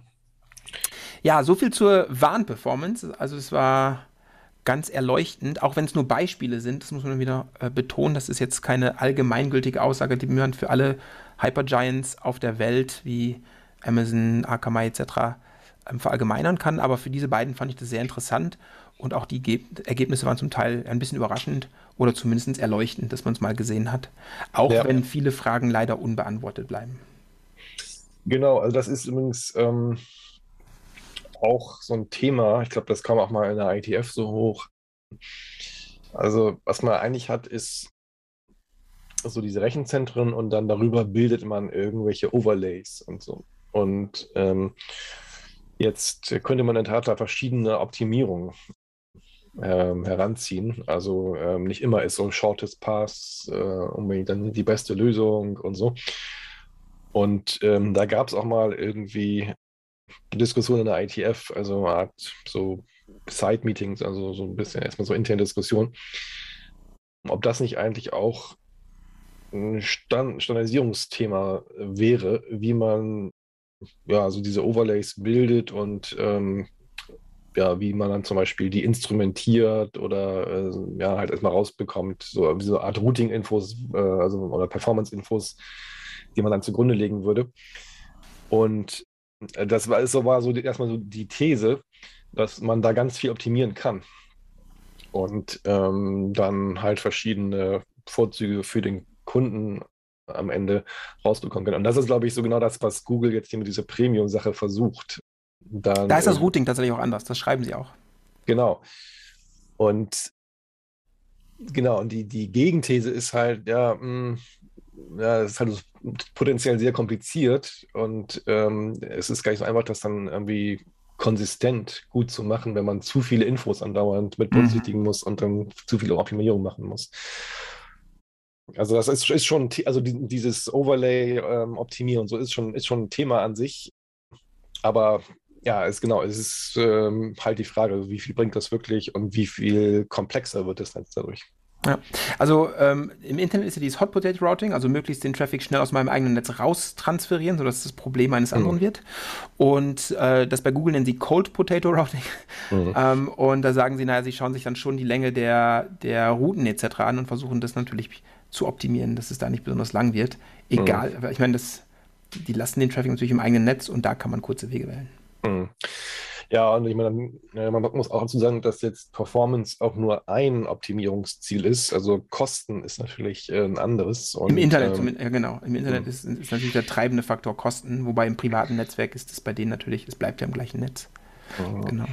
Ja, so viel zur Warn-Performance. Also es war ganz erleuchtend, auch wenn es nur Beispiele sind. Das muss man wieder äh, betonen. Das ist jetzt keine allgemeingültige Aussage, die man für alle Hypergiants auf der Welt wie Amazon, Akamai etc ähm, verallgemeinern kann, aber für diese beiden fand ich das sehr interessant und auch die Ge Ergebnisse waren zum Teil ein bisschen überraschend oder zumindest erleuchtend, dass man es mal gesehen hat, auch ja. wenn viele Fragen leider unbeantwortet bleiben.
Genau, also das ist übrigens ähm, auch so ein Thema, ich glaube, das kam auch mal in der ITF so hoch. Also was man eigentlich hat, ist so diese Rechenzentren und dann darüber bildet man irgendwelche Overlays und so. Und ähm, Jetzt könnte man in der Tat da verschiedene Optimierungen ähm, heranziehen. Also ähm, nicht immer ist so ein Shortest Pass äh, unbedingt dann die beste Lösung und so. Und ähm, da gab es auch mal irgendwie Diskussionen in der ITF, also eine Art so Side-Meetings, also so ein bisschen erstmal so interne Diskussion, ob das nicht eigentlich auch ein Stand Standardisierungsthema wäre, wie man ja, also diese Overlays bildet und ähm, ja, wie man dann zum Beispiel die instrumentiert oder äh, ja, halt erstmal rausbekommt, so eine Art Routing-Infos, äh, also oder Performance-Infos, die man dann zugrunde legen würde. Und das war, so war so die, erstmal so die These, dass man da ganz viel optimieren kann. Und ähm, dann halt verschiedene Vorzüge für den Kunden am Ende rausbekommen können. Und das ist, glaube ich, so genau das, was Google jetzt hier mit dieser Premium-Sache versucht.
Dann, da ist das äh, Routing tatsächlich auch anders, das schreiben sie auch.
Genau. Und genau, und die, die Gegenthese ist halt, ja, mh, hm, ja, es ist halt potenziell sehr kompliziert und ähm, es ist gar nicht so einfach, das dann irgendwie konsistent gut zu machen, wenn man zu viele Infos andauernd mit mhm. berücksichtigen mhm. muss und dann zu viele Optimierung machen muss. Also das ist, ist schon, also dieses Overlay ähm, optimieren und so ist schon, ist schon ein Thema an sich. Aber ja, ist genau, es ist ähm, halt die Frage, wie viel bringt das wirklich und wie viel komplexer wird es jetzt dadurch.
Ja, also ähm, im Internet ist ja dieses Hot Potato Routing, also möglichst den Traffic schnell aus meinem eigenen Netz raus transferieren, sodass es das Problem eines mhm. anderen wird. Und äh, das bei Google nennen sie Cold Potato Routing. Mhm. ähm, und da sagen sie, naja, sie schauen sich dann schon die Länge der, der Routen etc. an und versuchen das natürlich zu optimieren, dass es da nicht besonders lang wird. Egal, mhm. ich meine, das, die lassen den Traffic natürlich im eigenen Netz und da kann man kurze Wege wählen.
Ja, und ich meine, man muss auch dazu sagen, dass jetzt Performance auch nur ein Optimierungsziel ist. Also Kosten ist natürlich äh, ein anderes.
Und, Im Internet, ähm, ja genau. Im Internet ist, ist, natürlich der treibende Faktor Kosten, wobei im privaten Netzwerk ist es bei denen natürlich, es bleibt ja im gleichen Netz. Mhm. Genau.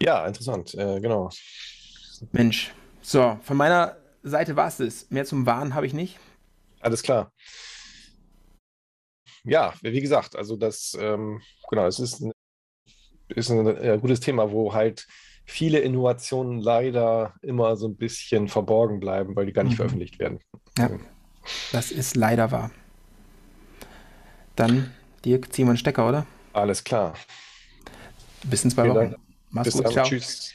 Ja, interessant, äh, genau.
Mensch, so, von meiner Seite war es das. Mehr zum Warnen habe ich nicht.
Alles klar. Ja, wie gesagt, also das, ähm, genau, es ist ein, ist ein äh, gutes Thema, wo halt viele Innovationen leider immer so ein bisschen verborgen bleiben, weil die gar nicht mhm. veröffentlicht werden.
Ja, das ist leider wahr. Dann, Dirk, ziehen wir einen Stecker, oder?
Alles klar.
Bis in zwei Vielen Wochen. Mach's
Bis gut, ciao. Tschüss.